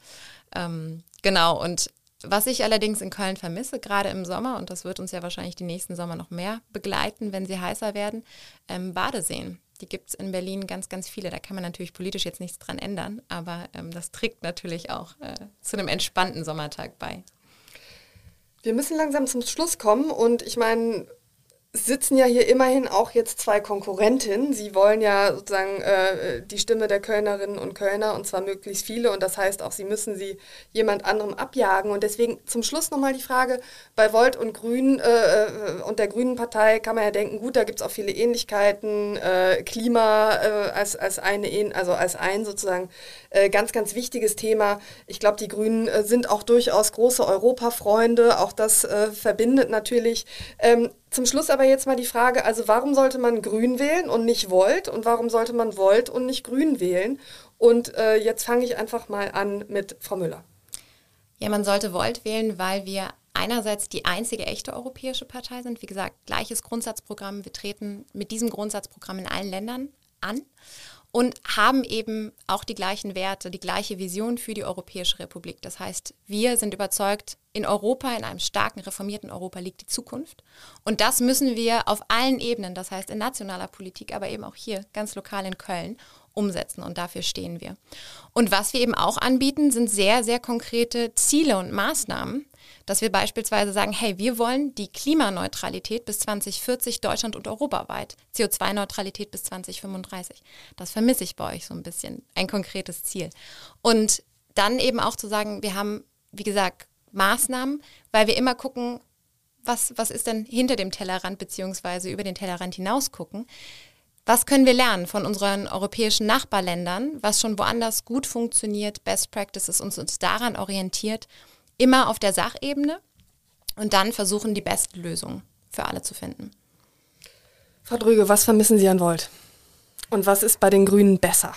Ähm, genau, und was ich allerdings in Köln vermisse, gerade im Sommer, und das wird uns ja wahrscheinlich die nächsten Sommer noch mehr begleiten, wenn sie heißer werden, ähm, Badeseen. Die gibt es in Berlin ganz, ganz viele. Da kann man natürlich politisch jetzt nichts dran ändern, aber ähm, das trägt natürlich auch äh, zu einem entspannten Sommertag bei. Wir müssen langsam zum Schluss kommen und ich meine, sitzen ja hier immerhin auch jetzt zwei Konkurrentinnen. Sie wollen ja sozusagen äh, die Stimme der Kölnerinnen und Kölner und zwar möglichst viele und das heißt auch, sie müssen sie jemand anderem abjagen. Und deswegen zum Schluss nochmal die Frage, bei Volt und Grün äh, äh, und der Grünen Partei kann man ja denken, gut, da gibt es auch viele Ähnlichkeiten, äh, Klima äh, als, als eine, also als ein sozusagen äh, ganz, ganz wichtiges Thema. Ich glaube, die Grünen sind auch durchaus große Europafreunde, auch das verbindet natürlich. Ähm, zum Schluss aber jetzt mal die Frage, also warum sollte man Grün wählen und nicht Volt und warum sollte man Volt und nicht Grün wählen? Und äh, jetzt fange ich einfach mal an mit Frau Müller. Ja, man sollte Volt wählen, weil wir einerseits die einzige echte europäische Partei sind. Wie gesagt, gleiches Grundsatzprogramm. Wir treten mit diesem Grundsatzprogramm in allen Ländern an und haben eben auch die gleichen Werte, die gleiche Vision für die Europäische Republik. Das heißt, wir sind überzeugt, in Europa, in einem starken, reformierten Europa liegt die Zukunft. Und das müssen wir auf allen Ebenen, das heißt in nationaler Politik, aber eben auch hier ganz lokal in Köln, umsetzen. Und dafür stehen wir. Und was wir eben auch anbieten, sind sehr, sehr konkrete Ziele und Maßnahmen, dass wir beispielsweise sagen, hey, wir wollen die Klimaneutralität bis 2040 Deutschland und europaweit, CO2-Neutralität bis 2035. Das vermisse ich bei euch so ein bisschen, ein konkretes Ziel. Und dann eben auch zu sagen, wir haben, wie gesagt, Maßnahmen, weil wir immer gucken, was, was ist denn hinter dem Tellerrand beziehungsweise über den Tellerrand hinaus gucken. Was können wir lernen von unseren europäischen Nachbarländern, was schon woanders gut funktioniert, Best Practices und uns daran orientiert immer auf der Sachebene und dann versuchen, die besten Lösungen für alle zu finden. Frau Drüge, was vermissen Sie an Volt? Und was ist bei den Grünen besser?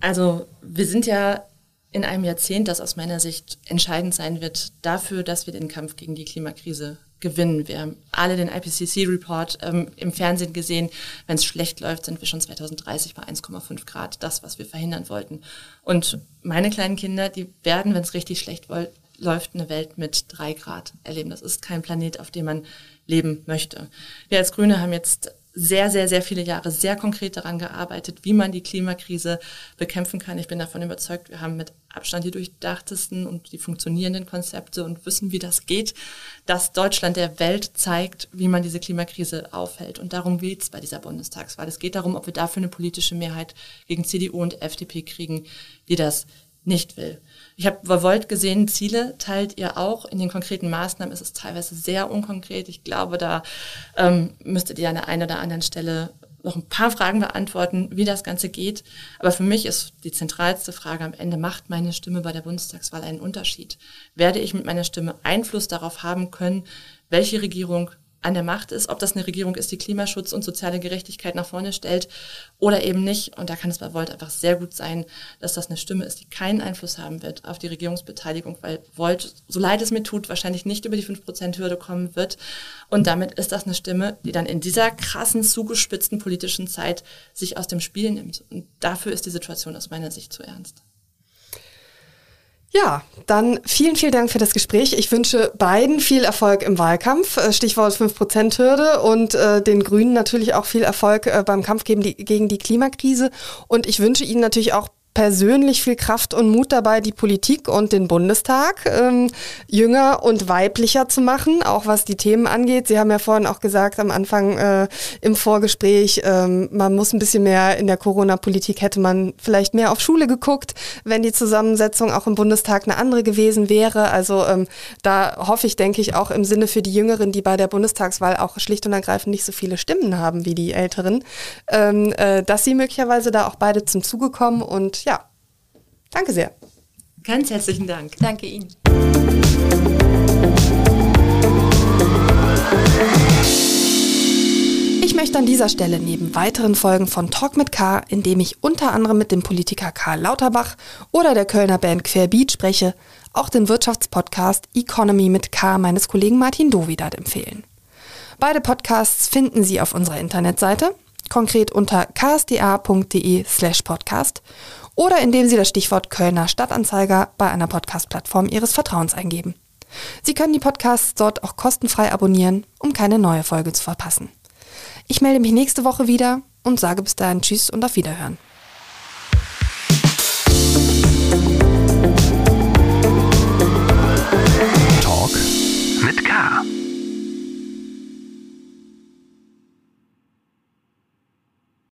Also wir sind ja in einem Jahrzehnt, das aus meiner Sicht entscheidend sein wird dafür, dass wir den Kampf gegen die Klimakrise gewinnen. Wir haben alle den IPCC-Report ähm, im Fernsehen gesehen. Wenn es schlecht läuft, sind wir schon 2030 bei 1,5 Grad, das, was wir verhindern wollten. Und meine kleinen Kinder, die werden, wenn es richtig schlecht läuft, eine Welt mit drei Grad erleben. Das ist kein Planet, auf dem man leben möchte. Wir als Grüne haben jetzt sehr, sehr, sehr viele Jahre sehr konkret daran gearbeitet, wie man die Klimakrise bekämpfen kann. Ich bin davon überzeugt, wir haben mit Abstand die durchdachtesten und die funktionierenden Konzepte und wissen, wie das geht, dass Deutschland der Welt zeigt, wie man diese Klimakrise aufhält. Und darum geht es bei dieser Bundestagswahl. Es geht darum, ob wir dafür eine politische Mehrheit gegen CDU und FDP kriegen, die das nicht will. Ich habe bei Volt gesehen, Ziele teilt ihr auch. In den konkreten Maßnahmen ist es teilweise sehr unkonkret. Ich glaube, da ähm, müsstet ihr an der einen oder anderen Stelle noch ein paar Fragen beantworten, wie das Ganze geht. Aber für mich ist die zentralste Frage am Ende, macht meine Stimme bei der Bundestagswahl einen Unterschied? Werde ich mit meiner Stimme Einfluss darauf haben können, welche Regierung an der Macht ist, ob das eine Regierung ist, die Klimaschutz und soziale Gerechtigkeit nach vorne stellt oder eben nicht. Und da kann es bei Volt einfach sehr gut sein, dass das eine Stimme ist, die keinen Einfluss haben wird auf die Regierungsbeteiligung, weil Volt, so leid es mir tut, wahrscheinlich nicht über die 5%-Hürde kommen wird. Und damit ist das eine Stimme, die dann in dieser krassen, zugespitzten politischen Zeit sich aus dem Spiel nimmt. Und dafür ist die Situation aus meiner Sicht zu ernst. Ja, dann vielen, vielen Dank für das Gespräch. Ich wünsche beiden viel Erfolg im Wahlkampf, äh, Stichwort 5%-Hürde und äh, den Grünen natürlich auch viel Erfolg äh, beim Kampf gegen die, gegen die Klimakrise. Und ich wünsche Ihnen natürlich auch persönlich viel Kraft und Mut dabei, die Politik und den Bundestag ähm, jünger und weiblicher zu machen, auch was die Themen angeht. Sie haben ja vorhin auch gesagt am Anfang äh, im Vorgespräch, ähm, man muss ein bisschen mehr in der Corona-Politik hätte man vielleicht mehr auf Schule geguckt, wenn die Zusammensetzung auch im Bundestag eine andere gewesen wäre. Also ähm, da hoffe ich, denke ich, auch im Sinne für die Jüngeren, die bei der Bundestagswahl auch schlicht und ergreifend nicht so viele Stimmen haben wie die Älteren, ähm, äh, dass sie möglicherweise da auch beide zum Zuge kommen und ja, danke sehr. Ganz herzlichen Dank. Danke Ihnen. Ich möchte an dieser Stelle neben weiteren Folgen von Talk mit K, in dem ich unter anderem mit dem Politiker Karl Lauterbach oder der Kölner Band Querbeat spreche, auch den Wirtschaftspodcast Economy mit K meines Kollegen Martin Dovidat empfehlen. Beide Podcasts finden Sie auf unserer Internetseite, konkret unter ksda.de slash podcast oder indem Sie das Stichwort Kölner Stadtanzeiger bei einer Podcast-Plattform Ihres Vertrauens eingeben. Sie können die Podcasts dort auch kostenfrei abonnieren, um keine neue Folge zu verpassen. Ich melde mich nächste Woche wieder und sage bis dahin Tschüss und auf Wiederhören. Talk mit K.